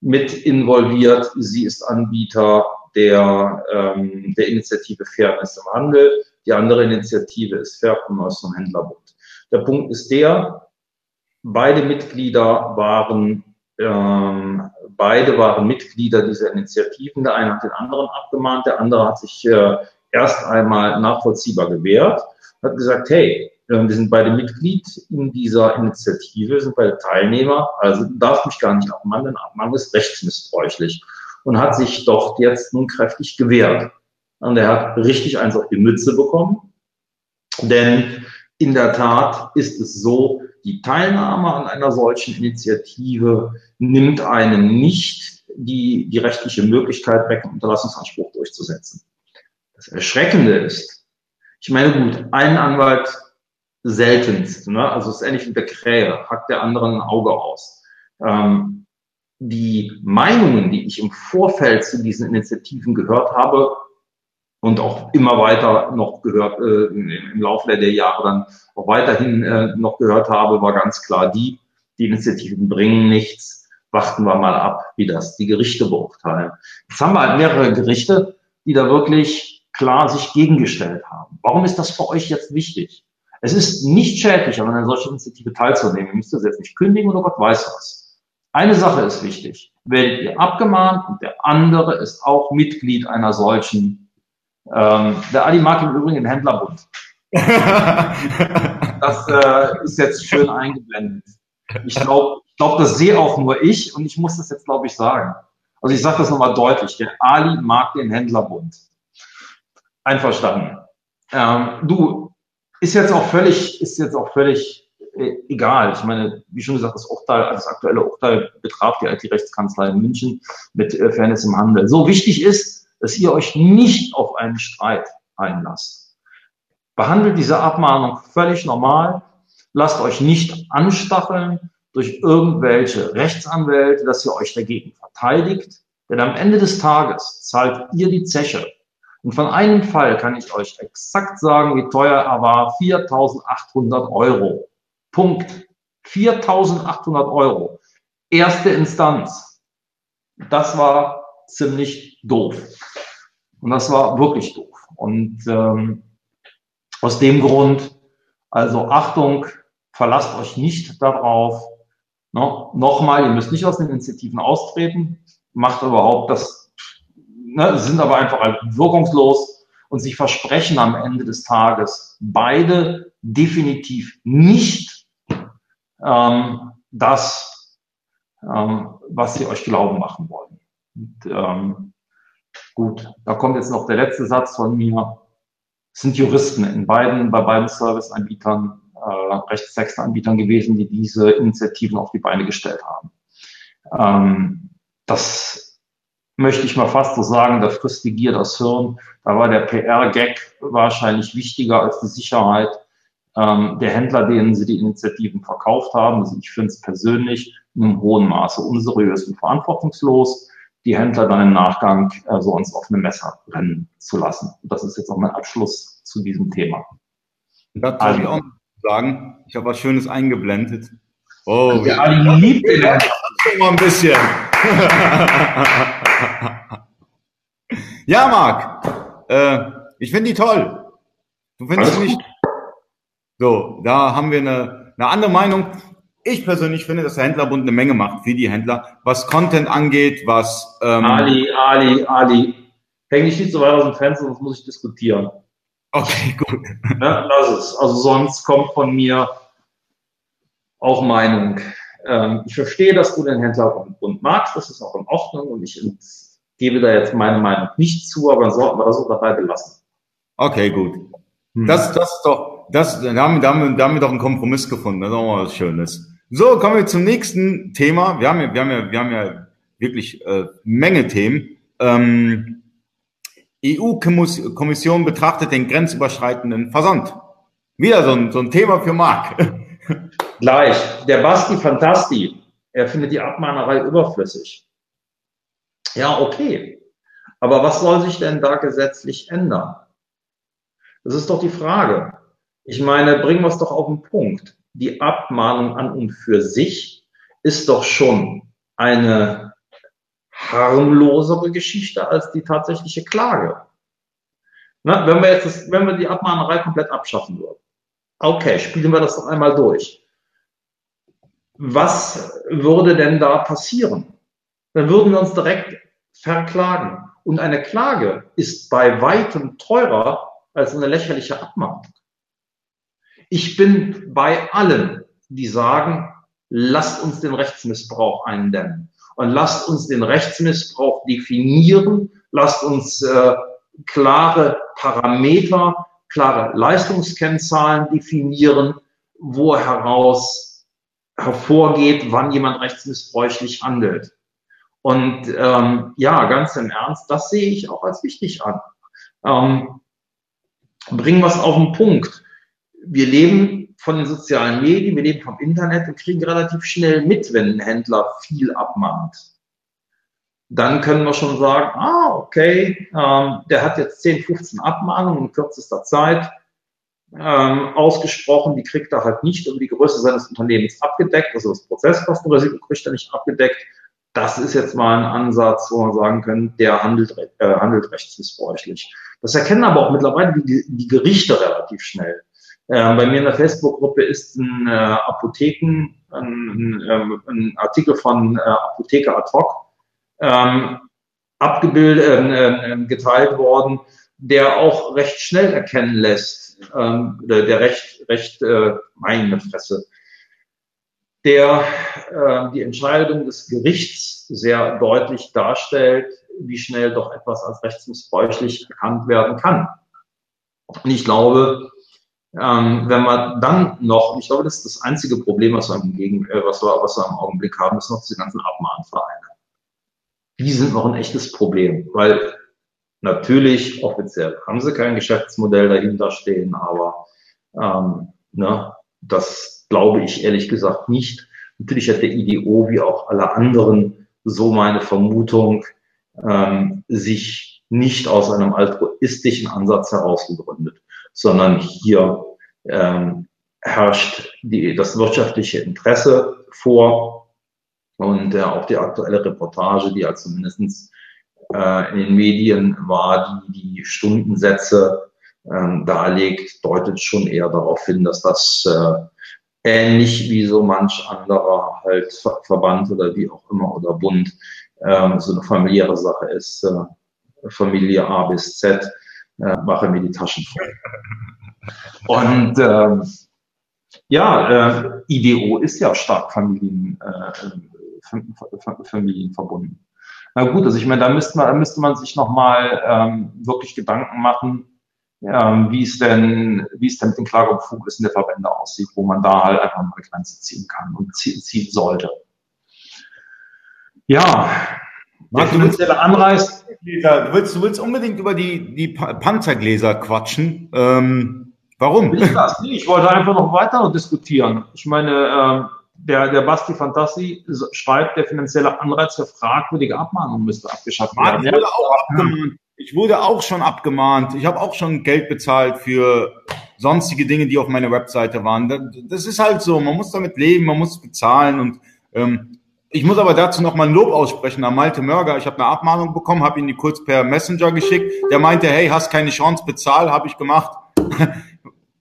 mit involviert. Sie ist Anbieter der, ähm, der Initiative Fairness im Handel. Die andere Initiative ist Fair Commerce vom Händlerbund. Der Punkt ist der, beide Mitglieder waren ähm, beide waren Mitglieder dieser Initiativen. Der eine hat den anderen abgemahnt, der andere hat sich äh, erst einmal nachvollziehbar gewehrt, hat gesagt, hey, wir sind beide Mitglied in dieser Initiative, sind beide Teilnehmer, also darf mich gar nicht abmahnen, denn Abmahnung ist rechtsmissbräuchlich und hat sich doch jetzt nun kräftig gewehrt. Und er hat richtig eins auf die Mütze bekommen, denn in der Tat ist es so, die Teilnahme an einer solchen Initiative nimmt einem nicht die, die rechtliche Möglichkeit weg, einen Unterlassungsanspruch durchzusetzen. Das Erschreckende ist, ich meine, gut, ein Anwalt seltenst. Ne? Also es ist ähnlich wie der Krähe, hackt der anderen ein Auge aus. Ähm, die Meinungen, die ich im Vorfeld zu diesen Initiativen gehört habe und auch immer weiter noch gehört, äh, im Laufe der Jahre dann auch weiterhin äh, noch gehört habe, war ganz klar die, die Initiativen bringen nichts, warten wir mal ab, wie das die Gerichte beurteilen. Jetzt haben wir halt mehrere Gerichte, die da wirklich klar sich gegengestellt haben. Warum ist das für euch jetzt wichtig? Es ist nicht schädlich, an einer solchen Initiative teilzunehmen. Ihr müsst das jetzt nicht kündigen oder Gott weiß was. Eine Sache ist wichtig. Werdet ihr abgemahnt und der andere ist auch Mitglied einer solchen, ähm, der Adi mag im Übrigen den Händlerbund. das äh, ist jetzt schön eingeblendet. Ich glaube, ich glaub, das sehe auch nur ich und ich muss das jetzt, glaube ich, sagen. Also ich sage das nochmal deutlich. Der Ali mag den Händlerbund. Einverstanden. Ähm, du, ist jetzt auch völlig, ist jetzt auch völlig äh, egal. Ich meine, wie schon gesagt, das Urteil, das aktuelle Urteil betraf die IT-Rechtskanzlei in München mit äh, Fairness im Handel. So wichtig ist, dass ihr euch nicht auf einen Streit einlasst. Behandelt diese Abmahnung völlig normal. Lasst euch nicht anstacheln durch irgendwelche Rechtsanwälte, dass ihr euch dagegen verteidigt. Denn am Ende des Tages zahlt ihr die Zeche und von einem Fall kann ich euch exakt sagen, wie teuer er war. 4.800 Euro. Punkt. 4.800 Euro. Erste Instanz. Das war ziemlich doof. Und das war wirklich doof. Und ähm, aus dem Grund, also Achtung, verlasst euch nicht darauf. No, Nochmal, ihr müsst nicht aus den Initiativen austreten, macht überhaupt das ne, sind aber einfach halt wirkungslos und sie versprechen am Ende des Tages beide definitiv nicht ähm, das, ähm, was sie euch glauben machen wollen. Und, ähm, gut, da kommt jetzt noch der letzte Satz von mir. Es sind Juristen in beiden, bei beiden Serviceanbietern, äh, Rechtstextanbietern gewesen, die diese Initiativen auf die Beine gestellt haben. Ähm, das möchte ich mal fast so sagen, da frisst die Gier das Hirn. Da war der PR-Gag wahrscheinlich wichtiger als die Sicherheit ähm, der Händler, denen sie die Initiativen verkauft haben. Also ich finde es persönlich in einem hohen Maße unseriös und verantwortungslos, die Händler dann im Nachgang äh, so ins offene Messer rennen zu lassen. Und das ist jetzt auch mein Abschluss zu diesem Thema. Da also, ich auch sagen, ich habe was Schönes eingeblendet. Oh, der Ali liebt den Händler. Mal ein bisschen. ja, Marc, äh, ich finde die toll. Du findest nicht. So, da haben wir eine, eine andere Meinung. ich persönlich finde, dass der Händlerbund eine Menge macht für die Händler, was Content angeht, was... Ähm Ali, Ali, Ali, häng dich nicht so weit aus dem Fenster, sonst muss ich diskutieren. Okay, gut. Ne, lass es. Also sonst kommt von mir auch Meinung. Ähm, ich verstehe, dass du den Händlerbund magst, das ist auch in Ordnung und ich gebe da jetzt meine Meinung nicht zu, aber dann sollten wir das so dabei belassen. Okay, gut. Hm. Das, das ist doch, das, da haben, da, haben, da haben wir doch einen Kompromiss gefunden. Das ist auch mal was Schönes. So, kommen wir zum nächsten Thema. Wir haben ja, wir haben ja, wir haben ja wirklich äh, Menge Themen. Ähm, EU-Kommission betrachtet den grenzüberschreitenden Versand. Wieder so ein, so ein Thema für Marc. Gleich. Der Basti Fantasti, er findet die Abmahnerei überflüssig. Ja, okay. Aber was soll sich denn da gesetzlich ändern? Das ist doch die Frage. Ich meine, bringen wir es doch auf den Punkt. Die Abmahnung an und für sich ist doch schon eine harmlosere Geschichte als die tatsächliche Klage. Na, wenn wir jetzt, das, wenn wir die Abmahnerei komplett abschaffen würden. Okay, spielen wir das doch einmal durch. Was würde denn da passieren? Dann würden wir uns direkt verklagen. Und eine Klage ist bei weitem teurer als eine lächerliche Abmahnung. Ich bin bei allen, die sagen, lasst uns den Rechtsmissbrauch eindämmen und lasst uns den Rechtsmissbrauch definieren, lasst uns äh, klare Parameter, klare Leistungskennzahlen definieren, wo heraus hervorgeht, wann jemand rechtsmissbräuchlich handelt. Und ähm, ja, ganz im Ernst, das sehe ich auch als wichtig an. Ähm, bringen wir es auf den Punkt. Wir leben von den sozialen Medien, wir leben vom Internet und kriegen relativ schnell mit, wenn ein Händler viel abmahnt. Dann können wir schon sagen, ah, okay, ähm, der hat jetzt 10, 15 Abmahnungen in kürzester Zeit ähm, ausgesprochen, die kriegt er halt nicht über die Größe seines Unternehmens abgedeckt, also das Prozesskostenrisiko kriegt er nicht abgedeckt. Das ist jetzt mal ein Ansatz, wo man sagen kann, der handelt, äh, handelt rechtsmissbräuchlich. Das erkennen aber auch mittlerweile die, die Gerichte relativ schnell. Ähm, bei mir in der Facebook-Gruppe ist ein äh, Apotheken, ein, ein, ein Artikel von äh, Apotheker ad hoc ähm, abgebildet, äh, geteilt worden, der auch recht schnell erkennen lässt, ähm, der, der recht, recht, äh, meine Fresse, der äh, die Entscheidung des Gerichts sehr deutlich darstellt, wie schnell doch etwas als rechtsmissbräuchlich erkannt werden kann. Und ich glaube, ähm, wenn man dann noch, ich glaube, das ist das einzige Problem, was wir im, Gegen, äh, was wir, was wir im Augenblick haben, ist noch diese ganzen Abmahnvereine. Die sind noch ein echtes Problem, weil natürlich offiziell haben sie kein Geschäftsmodell dahinter stehen, aber ähm, ne, das glaube ich ehrlich gesagt nicht. Natürlich hat der IDO wie auch alle anderen so meine Vermutung, ähm, sich nicht aus einem altruistischen Ansatz heraus gegründet, sondern hier ähm, herrscht die, das wirtschaftliche Interesse vor und äh, auch die aktuelle Reportage, die also mindestens äh, in den Medien war, die die Stundensätze ähm, darlegt, deutet schon eher darauf hin, dass das äh, ähnlich wie so manch anderer halt Verband oder wie auch immer oder Bund ähm, so eine familiäre Sache ist. Äh, Familie A bis Z, äh, mache mir die Taschen voll. Und ähm, ja, äh, IDO ist ja stark Familien, äh, familienverbunden. Na gut, also ich meine, da müsste man, da müsste man sich nochmal ähm, wirklich Gedanken machen, ähm, wie es denn, wie es denn mit den Klagebefugnissen der Verbände aussieht, wo man da halt einfach mal eine Grenze ziehen kann und ziehen sollte. Ja, Marc, du willst, Anreiz. Du willst, du willst unbedingt über die, die Panzergläser quatschen. Ähm, warum? Ich das nicht. Ich wollte einfach noch weiter diskutieren. Ich meine, ähm, der, der Basti Fantassi schreibt, der finanzielle Anreiz für fragwürdige Abmahnungen müsste abgeschafft werden. Ich wurde, auch abgemahnt. ich wurde auch schon abgemahnt. Ich habe auch schon Geld bezahlt für sonstige Dinge, die auf meiner Webseite waren. Das ist halt so. Man muss damit leben, man muss bezahlen und ähm, ich muss aber dazu noch mal ein Lob aussprechen an Malte Mörger. Ich habe eine Abmahnung bekommen, habe ihn die kurz per Messenger geschickt. Der meinte, hey, hast keine Chance, bezahl, habe ich gemacht.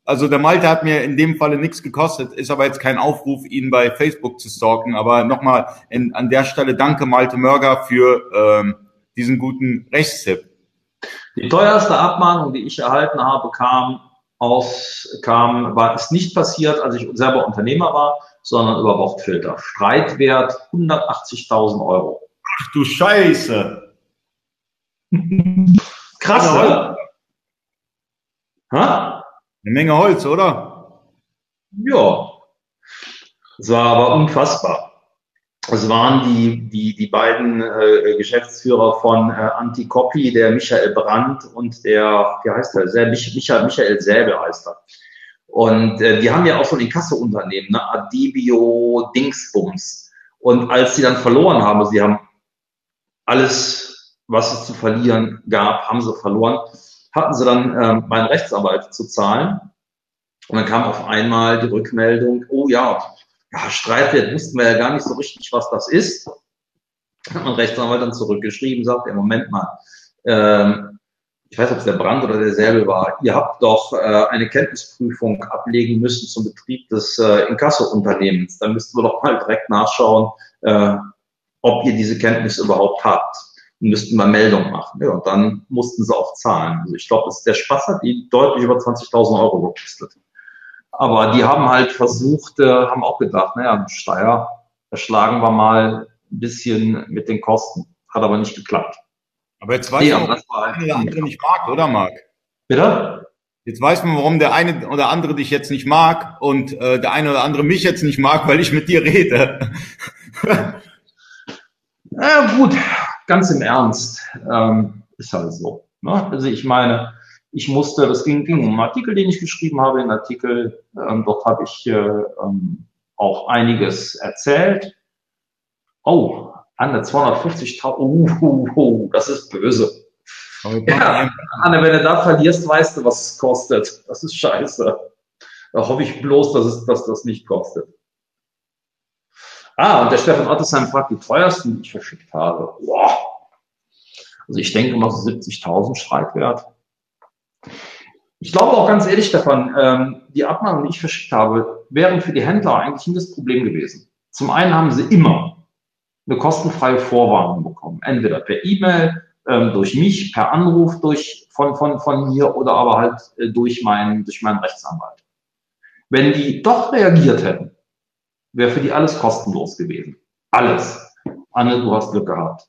Also der Malte hat mir in dem Falle nichts gekostet, ist aber jetzt kein Aufruf, ihn bei Facebook zu stalken. Aber nochmal an der Stelle danke Malte Mörger für ähm, diesen guten Rechtstipp. Die teuerste Abmahnung, die ich erhalten habe, kam aus, kam, war, ist nicht passiert, als ich selber Unternehmer war, sondern über Wortfilter. Streitwert 180.000 Euro. Ach du Scheiße. Krass, oder? Ha? Eine Menge Holz, oder? Ja. Es war aber unfassbar. Es waren die, die, die beiden äh, Geschäftsführer von äh, Anticopy, der Michael Brandt und der, wie heißt der, Sel, Michael, Michael Säbel heißt er. Und äh, die haben ja auch so ein Inkasso-Unternehmen, ne? Adibio Dingsbums. Und als sie dann verloren haben, sie haben alles, was es zu verlieren gab, haben sie verloren, hatten sie dann äh, meinen Rechtsanwalt zu zahlen. Und dann kam auf einmal die Rückmeldung, oh ja, ja, Streitwert wussten wir ja gar nicht so richtig, was das ist. Hat mein Rechtsanwalt dann zurückgeschrieben, sagt, ja, Moment mal, ähm, ich weiß, ob es der Brand oder derselbe war, ihr habt doch äh, eine Kenntnisprüfung ablegen müssen zum Betrieb des äh, Inkasso-Unternehmens. Dann müssten wir doch mal direkt nachschauen, äh, ob ihr diese Kenntnis überhaupt habt. Müssten mal Meldung machen. Ja, und dann mussten sie auch zahlen. Also ich glaube, der Spaß hat die deutlich über 20.000 Euro gekostet. Aber die haben halt versucht, äh, haben auch gedacht, naja, Steier, erschlagen wir mal ein bisschen mit den Kosten. Hat aber nicht geklappt. Aber jetzt weiß man, warum der eine oder andere nicht mag, oder Marc? Bitte? Jetzt weiß man, warum der eine oder andere dich jetzt nicht mag und äh, der eine oder andere mich jetzt nicht mag, weil ich mit dir rede. ja, gut, ganz im Ernst. Ähm, ist halt so. Ne? Also ich meine, ich musste, das ging, ging um einen Artikel, den ich geschrieben habe, den Artikel, ähm, dort habe ich äh, ähm, auch einiges erzählt. Oh, Anne, 250.000, uh, uh, uh, das ist böse. Ja, Anne, wenn du da verlierst, weißt du, was es kostet. Das ist scheiße. Da hoffe ich bloß, dass, es, dass das nicht kostet. Ah, und der Stefan Ottesheim fragt, die teuersten, die ich verschickt habe. Boah. Also ich denke mal so 70.000 Streitwert. Ich glaube auch ganz ehrlich, Stefan, ähm, die Abmahnungen, die ich verschickt habe, wären für die Händler eigentlich nie das Problem gewesen. Zum einen haben sie immer eine kostenfreie Vorwarnung bekommen. Entweder per E-Mail, ähm, durch mich, per Anruf durch, von, von, von mir oder aber halt äh, durch, meinen, durch meinen Rechtsanwalt. Wenn die doch reagiert hätten, wäre für die alles kostenlos gewesen. Alles. Anne, du hast Glück gehabt.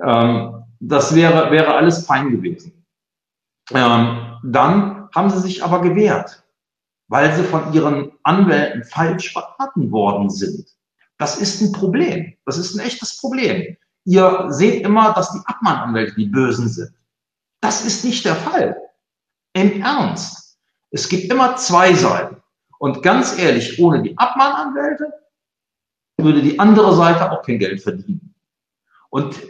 Ähm, das wäre, wäre alles fein gewesen. Ähm, dann haben sie sich aber gewehrt, weil sie von ihren Anwälten falsch beraten worden sind. Das ist ein Problem. Das ist ein echtes Problem. Ihr seht immer, dass die Abmahnanwälte die Bösen sind. Das ist nicht der Fall. Im Ernst. Es gibt immer zwei Seiten. Und ganz ehrlich, ohne die Abmahnanwälte würde die andere Seite auch kein Geld verdienen. Und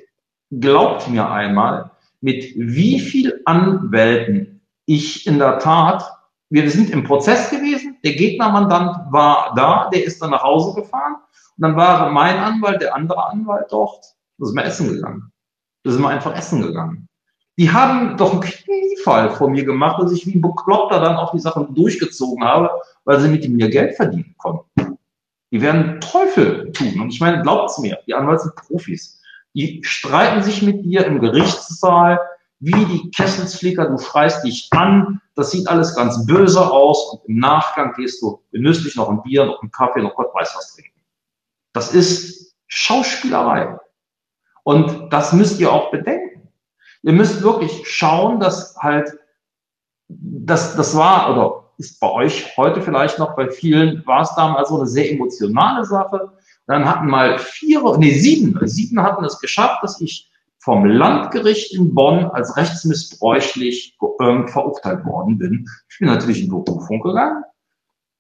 glaubt mir einmal, mit wie viel Anwälten ich in der Tat, wir sind im Prozess gewesen, der Gegnermandant war da, der ist dann nach Hause gefahren und dann war mein Anwalt, der andere Anwalt dort, da sind wir essen gegangen. Da sind wir einfach essen gegangen. Die haben doch einen Kniefall vor mir gemacht, dass ich wie ein Bekloppter dann auch die Sachen durchgezogen habe, weil sie mit mir Geld verdienen konnten. Die werden Teufel tun. Und ich meine, glaubt's mir, die Anwälte sind Profis. Die streiten sich mit dir im Gerichtssaal, wie die Kesselsflicker, du schreist dich an, das sieht alles ganz böse aus und im Nachgang gehst du genüsslich noch ein Bier, noch einen Kaffee, noch Gott weiß was trinken. Das ist Schauspielerei. Und das müsst ihr auch bedenken. Ihr müsst wirklich schauen, dass halt, das, das war oder ist bei euch heute vielleicht noch, bei vielen war es damals so eine sehr emotionale Sache. Dann hatten mal vier, nee, sieben, sieben hatten es geschafft, dass ich vom Landgericht in Bonn als rechtsmissbräuchlich äh, verurteilt worden bin. Ich bin natürlich in Berufung gegangen.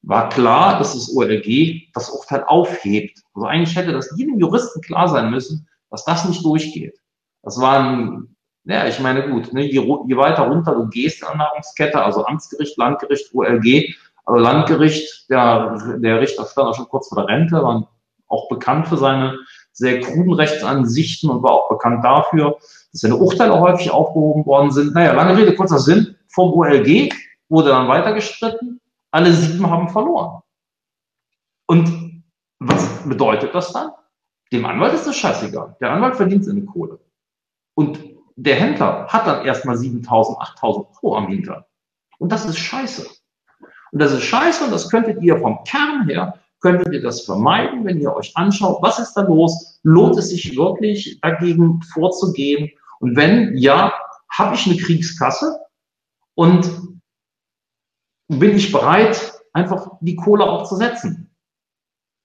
War klar, dass das OLG das Urteil aufhebt. Also eigentlich hätte das jedem Juristen klar sein müssen, dass das nicht durchgeht. Das war ein, ja, ich meine, gut, ne, je, je weiter runter du gehst in der Nahrungskette, also Amtsgericht, Landgericht, OLG, also Landgericht, der, der Richter stand auch schon kurz vor der Rente, war auch bekannt für seine sehr kruden Rechtsansichten und war auch bekannt dafür, dass seine Urteile häufig aufgehoben worden sind. Naja, lange Rede, kurzer Sinn, vom OLG wurde dann weiter gestritten, alle sieben haben verloren. Und was bedeutet das dann? Dem Anwalt ist das scheißegal. Der Anwalt verdient seine Kohle. Und der Händler hat dann erstmal 7000, 8000 Euro am Hintern. Und das ist scheiße. Und das ist scheiße und das könntet ihr vom Kern her, könntet ihr das vermeiden, wenn ihr euch anschaut, was ist da los? Lohnt es sich wirklich dagegen vorzugehen? Und wenn ja, habe ich eine Kriegskasse und bin ich bereit, einfach die Kohle auch zu setzen.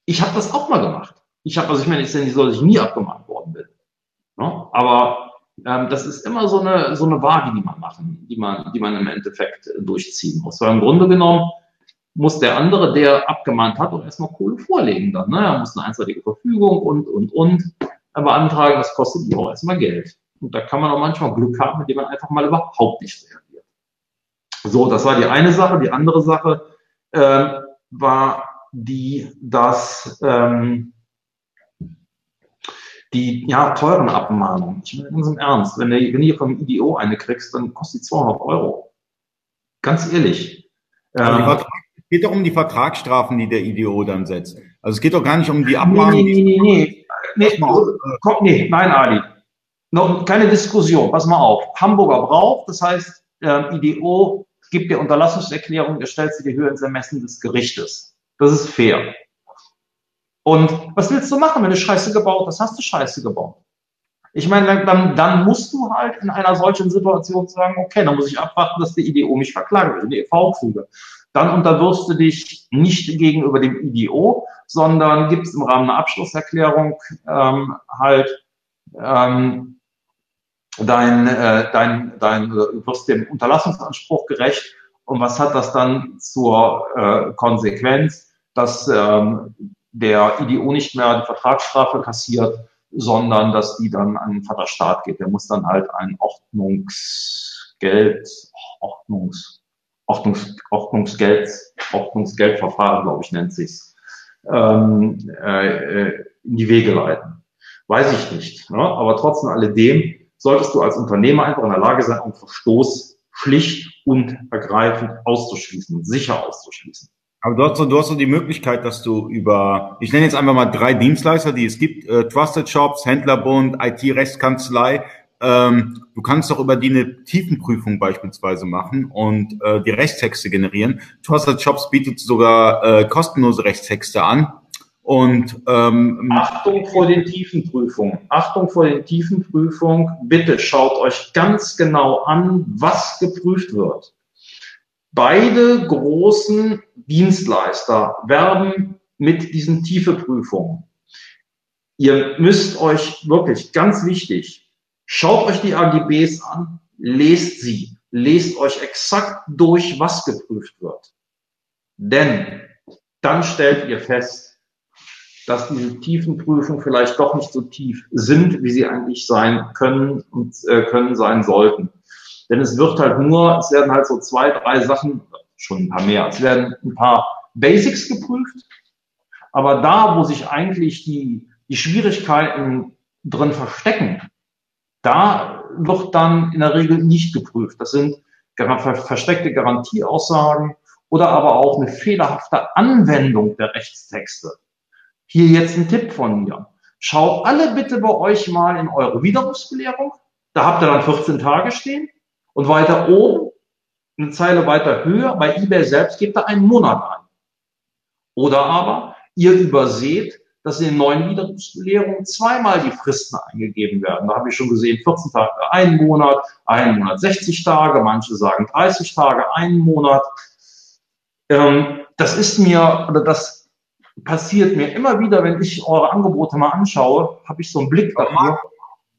Ich habe das auch mal gemacht. Ich habe, also ich meine, es ist ja nicht so, dass ich nie abgemahnt worden bin. Ne? Aber ähm, das ist immer so eine, so eine Waage, die man machen, die man, die man im Endeffekt durchziehen muss. Weil im Grunde genommen muss der andere, der abgemahnt hat, auch erstmal Kohle vorlegen dann. Ne? Er muss eine einseitige Verfügung und, und, und beantragen. Das kostet die auch erstmal Geld. Und da kann man auch manchmal Glück haben, mit dem man einfach mal überhaupt nicht reagiert. So, das war die eine Sache. Die andere Sache äh, war die, dass ähm, die ja, teuren Abmahnungen. Ich meine ganz im Ernst, wenn du, wenn du hier vom IDO eine kriegst, dann kostet die 200 Euro. Ganz ehrlich. Ähm, es geht doch um die Vertragsstrafen, die der IDO dann setzt. Also es geht doch gar nicht um die Abmahnungen. Nee, nee, nee, nee. nee, komm, nee nein, Ali. Noch keine Diskussion. Pass mal auf. Hamburger braucht, das heißt, äh, IDO gibt dir Unterlassungserklärung, er stellt sie die Höhe ins Ermessen des Gerichtes. Das ist fair. Und was willst du machen, wenn du Scheiße gebaut hast? Hast du Scheiße gebaut? Ich meine, dann, dann musst du halt in einer solchen Situation sagen, okay, dann muss ich abwarten, dass die IDO mich verklagt, also die EV füge. Dann unterwirfst du dich nicht gegenüber dem IDO, sondern gibst im Rahmen einer Abschlusserklärung ähm, halt ähm, dein, äh, dein, dein, du wirst dem Unterlassungsanspruch gerecht. Und was hat das dann zur äh, Konsequenz, dass ähm, der IDO nicht mehr die Vertragsstrafe kassiert, sondern dass die dann an den Vaterstaat geht. Der muss dann halt ein Ordnungsgeld, Ordnungs, Ordnungs, Ordnungsgeld, Ordnungsgeldverfahren, glaube ich, nennt sich's, ähm, äh, in die Wege leiten. Weiß ich nicht. Ne? Aber trotzdem alledem solltest du als Unternehmer einfach in der Lage sein, einen Verstoß schlicht und ergreifend auszuschließen, sicher auszuschließen. Aber du hast, so, du hast so die Möglichkeit, dass du über, ich nenne jetzt einfach mal drei Dienstleister, die es gibt, äh, Trusted Shops, Händlerbund, IT-Rechtskanzlei. Ähm, du kannst doch über die eine Tiefenprüfung beispielsweise machen und äh, die Rechtstexte generieren. Trusted Shops bietet sogar äh, kostenlose Rechtstexte an. Und ähm, Achtung vor den Tiefenprüfungen. Achtung vor den Tiefenprüfungen. Bitte schaut euch ganz genau an, was geprüft wird. Beide großen Dienstleister werben mit diesen Tiefeprüfungen. Ihr müsst euch wirklich ganz wichtig, schaut euch die AGBs an, lest sie, lest euch exakt durch, was geprüft wird. Denn dann stellt ihr fest, dass diese Tiefenprüfungen vielleicht doch nicht so tief sind, wie sie eigentlich sein können und äh, können sein sollten. Denn es wird halt nur, es werden halt so zwei, drei Sachen, schon ein paar mehr, es werden ein paar Basics geprüft. Aber da, wo sich eigentlich die, die Schwierigkeiten drin verstecken, da wird dann in der Regel nicht geprüft. Das sind versteckte Garantieaussagen oder aber auch eine fehlerhafte Anwendung der Rechtstexte. Hier jetzt ein Tipp von mir. Schaut alle bitte bei euch mal in eure Widerrufsbelehrung. Da habt ihr dann 14 Tage stehen. Und weiter oben, eine Zeile weiter höher, bei eBay selbst gebt ihr einen Monat ein. Oder aber ihr überseht, dass in den neuen Widerrufsbelehrungen zweimal die Fristen eingegeben werden. Da habe ich schon gesehen, 14 Tage, einen Monat, einen Monat 60 Tage, manche sagen 30 Tage, einen Monat. Ähm, das ist mir, oder das passiert mir immer wieder, wenn ich eure Angebote mal anschaue, habe ich so einen Blick dafür.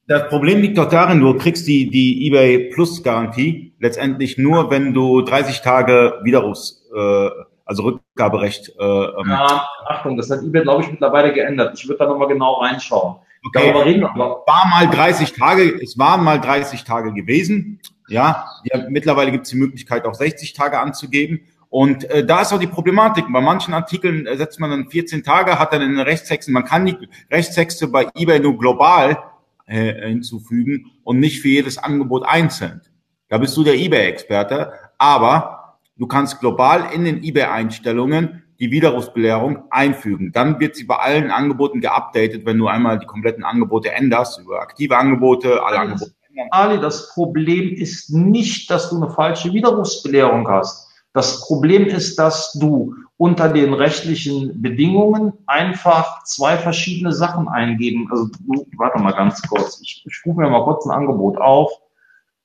Das Problem liegt doch darin, du kriegst die, die eBay Plus Garantie letztendlich nur, wenn du 30 Tage Widerrufs, äh, also Rückgaberecht. Äh, ähm, ja, Achtung, das hat eBay, glaube ich, mittlerweile geändert. Ich würde da nochmal genau reinschauen. Okay. Darüber reden aber. War mal 30 Tage, es waren mal 30 Tage gewesen. Ja, ja mittlerweile gibt es die Möglichkeit, auch 60 Tage anzugeben. Und äh, da ist auch die Problematik. Bei manchen Artikeln äh, setzt man dann 14 Tage, hat dann in den Rechtstexten, man kann die Rechtstexte bei eBay nur global äh, hinzufügen und nicht für jedes Angebot einzeln. Da bist du der eBay-Experte. Aber du kannst global in den eBay-Einstellungen die Widerrufsbelehrung einfügen. Dann wird sie bei allen Angeboten geupdatet, wenn du einmal die kompletten Angebote änderst, über aktive Angebote, alle Angebote ändern. Ali, das Problem ist nicht, dass du eine falsche Widerrufsbelehrung hast. Das Problem ist, dass du unter den rechtlichen Bedingungen einfach zwei verschiedene Sachen eingeben. Also warte mal ganz kurz, ich, ich rufe mir mal kurz ein Angebot auf,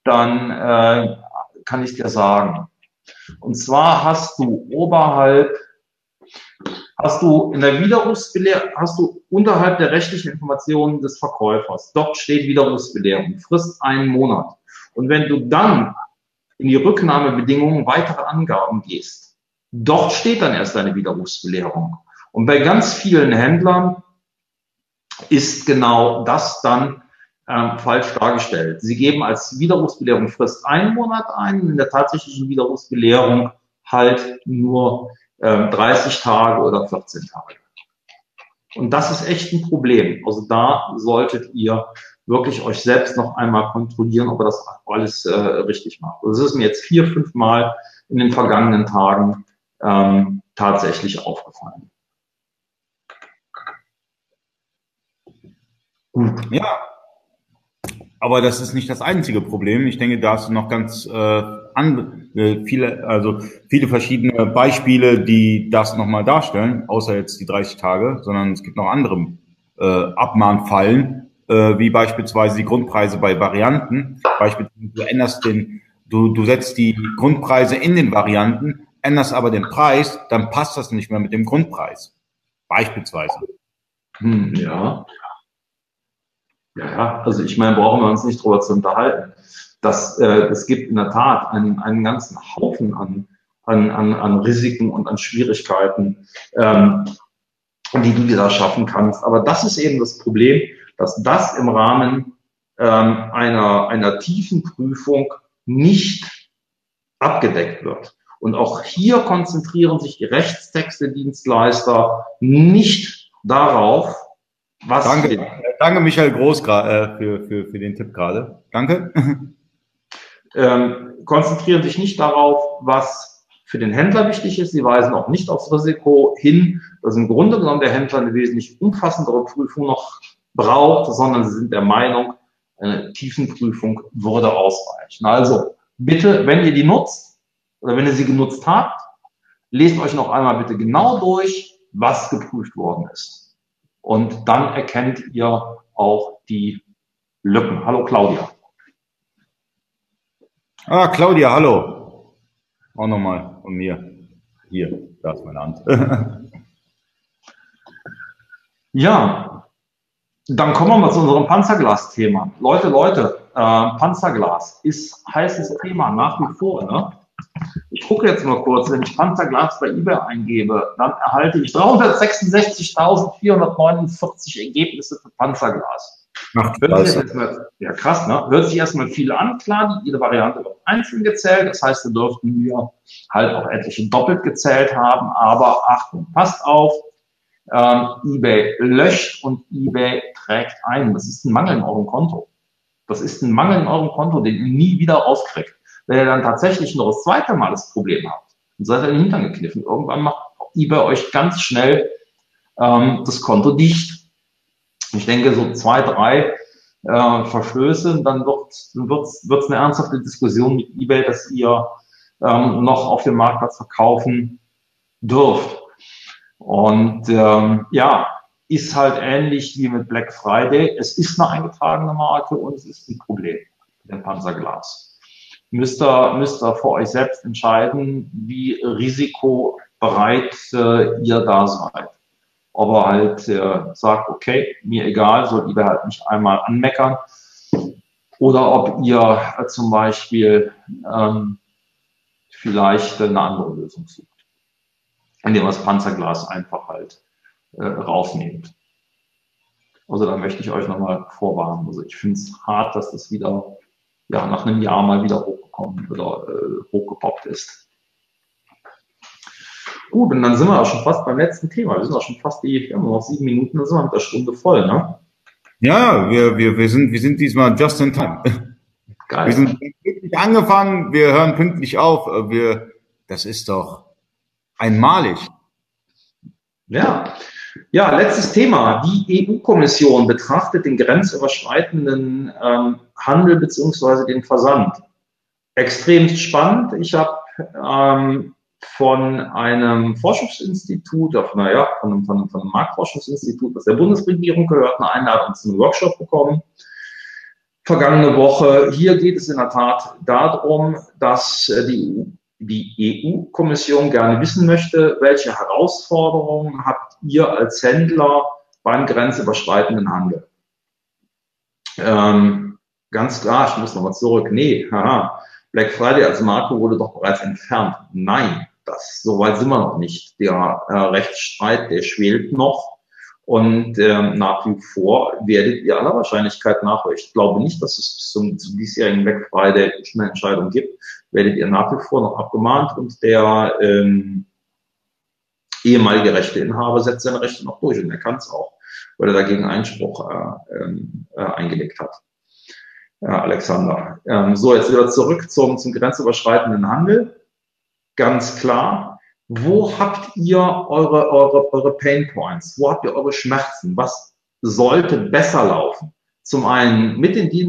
dann äh, kann ich dir sagen. Und zwar hast du oberhalb hast du in der Widerrufsbelehrung, hast du unterhalb der rechtlichen Informationen des Verkäufers, dort steht Widerrufsbelehrung, frist einen Monat. Und wenn du dann in die Rücknahmebedingungen weitere Angaben gehst, dort steht dann erst deine Widerrufsbelehrung. Und bei ganz vielen Händlern ist genau das dann äh, falsch dargestellt. Sie geben als Widerrufsbelehrung Frist einen Monat ein, in der tatsächlichen Widerrufsbelehrung halt nur 30 ähm, Tage oder 14 Tage. Und das ist echt ein Problem. Also da solltet ihr wirklich euch selbst noch einmal kontrollieren, ob ihr das alles äh, richtig macht. Also das ist mir jetzt vier, fünf Mal in den vergangenen Tagen ähm, tatsächlich aufgefallen. Gut. Ja, aber das ist nicht das einzige Problem. Ich denke, da hast du noch ganz äh, an, äh, viele, also viele verschiedene Beispiele, die das nochmal darstellen, außer jetzt die 30 Tage, sondern es gibt noch andere äh, Abmahnfallen, wie beispielsweise die Grundpreise bei Varianten. Beispielsweise du änderst den, du, du setzt die Grundpreise in den Varianten, änderst aber den Preis, dann passt das nicht mehr mit dem Grundpreis. Beispielsweise. Hm, ja. Ja, also ich meine, brauchen wir uns nicht drüber zu unterhalten. Das, äh, es gibt in der Tat einen, einen ganzen Haufen an, an, an, an Risiken und an Schwierigkeiten, ähm, die du dir da schaffen kannst. Aber das ist eben das Problem, dass das im Rahmen ähm, einer, einer tiefen Prüfung nicht abgedeckt wird. Und auch hier konzentrieren sich die Rechtstexte-Dienstleister nicht darauf, was danke, danke Michael Groß äh, für, für, für den Tipp gerade. Danke. Ähm, konzentrieren sich nicht darauf, was für den Händler wichtig ist. Sie weisen auch nicht aufs Risiko hin, dass im Grunde genommen der Händler eine wesentlich umfassendere Prüfung noch braucht, sondern sie sind der Meinung, eine Tiefenprüfung würde ausreichen. Also bitte, wenn ihr die nutzt oder wenn ihr sie genutzt habt, lest euch noch einmal bitte genau durch, was geprüft worden ist. Und dann erkennt ihr auch die Lücken. Hallo Claudia. Ah, Claudia, hallo. Auch nochmal von mir. Hier, da ist meine Hand. ja, dann kommen wir mal zu unserem Panzerglas-Thema. Leute, Leute, äh, Panzerglas ist heißes Thema nach wie vor. Ne? Ich gucke jetzt mal kurz, wenn ich Panzerglas bei eBay eingebe, dann erhalte ich 366.449 Ergebnisse für Panzerglas. Ach, erstmal, ja krass, ne? Hört sich erstmal viel an, klar, jede Variante wird einzeln gezählt, das heißt, wir dürften wir halt auch etliche doppelt gezählt haben, aber Achtung, passt auf, ähm, eBay löscht und eBay trägt ein. Das ist ein Mangel in eurem Konto. Das ist ein Mangel in eurem Konto, den ihr nie wieder rauskriegt. Wenn ihr dann tatsächlich noch das zweite Mal das Problem habt, dann seid ihr in den Hintern gekniffen. Irgendwann macht eBay euch ganz schnell ähm, das Konto dicht. Ich denke, so zwei, drei äh, Verstöße, dann wird es wird's eine ernsthafte Diskussion mit eBay, dass ihr ähm, noch auf dem Marktplatz verkaufen dürft. Und ähm, ja, ist halt ähnlich wie mit Black Friday. Es ist eine eingetragene Marke und es ist ein Problem, der Panzerglas müsst ihr, müsst ihr für euch selbst entscheiden, wie risikobereit äh, ihr da seid. Ob er halt äh, sagt, okay, mir egal, soll lieber halt nicht einmal anmeckern. Oder ob ihr äh, zum Beispiel ähm, vielleicht eine andere Lösung sucht, indem ihr das Panzerglas einfach halt äh, rausnehmt. Also da möchte ich euch nochmal vorwarnen. Also ich finde es hart, dass das wieder ja, nach einem Jahr mal wieder hochgekommen oder äh, hochgepoppt ist. Gut, und dann sind wir auch schon fast beim letzten Thema. Wir sind auch schon fast die, wir haben noch sieben Minuten, dann sind wir mit der Stunde voll, ne? Ja, wir, wir, wir, sind, wir sind diesmal just in time. Geil. Wir sind pünktlich angefangen, wir hören pünktlich auf, wir das ist doch einmalig. Ja. Ja, letztes Thema. Die EU-Kommission betrachtet den grenzüberschreitenden ähm, Handel beziehungsweise den Versand. Extrem spannend. Ich habe ähm, von einem Forschungsinstitut, auf, naja, von, von, von einem Marktforschungsinstitut aus der Bundesregierung gehört, eine Einladung zu einem Workshop bekommen. Vergangene Woche. Hier geht es in der Tat darum, dass äh, die die EU-Kommission gerne wissen möchte, welche Herausforderungen habt ihr als Händler beim grenzüberschreitenden Handel? Ähm, ganz klar, ich muss nochmal zurück. Nee, haha, Black Friday als Marke wurde doch bereits entfernt. Nein, das, so weit sind wir noch nicht. Der äh, Rechtsstreit, der schwelt noch. Und ähm, nach wie vor werdet ihr aller Wahrscheinlichkeit nach, ich glaube nicht, dass es bis zum, zum diesjährigen Black Friday eine Entscheidung gibt, werdet ihr nach wie vor noch abgemahnt und der ähm, ehemalige Rechteinhaber setzt seine Rechte noch durch und er kann es auch, weil er dagegen Einspruch äh, ähm, äh, eingelegt hat. Ja, Alexander. Ähm, so, jetzt wieder zurück zum, zum grenzüberschreitenden Handel. Ganz klar, wo habt ihr eure, eure, eure Pain Points? Wo habt ihr eure Schmerzen? Was sollte besser laufen? Zum einen mit den Diensten,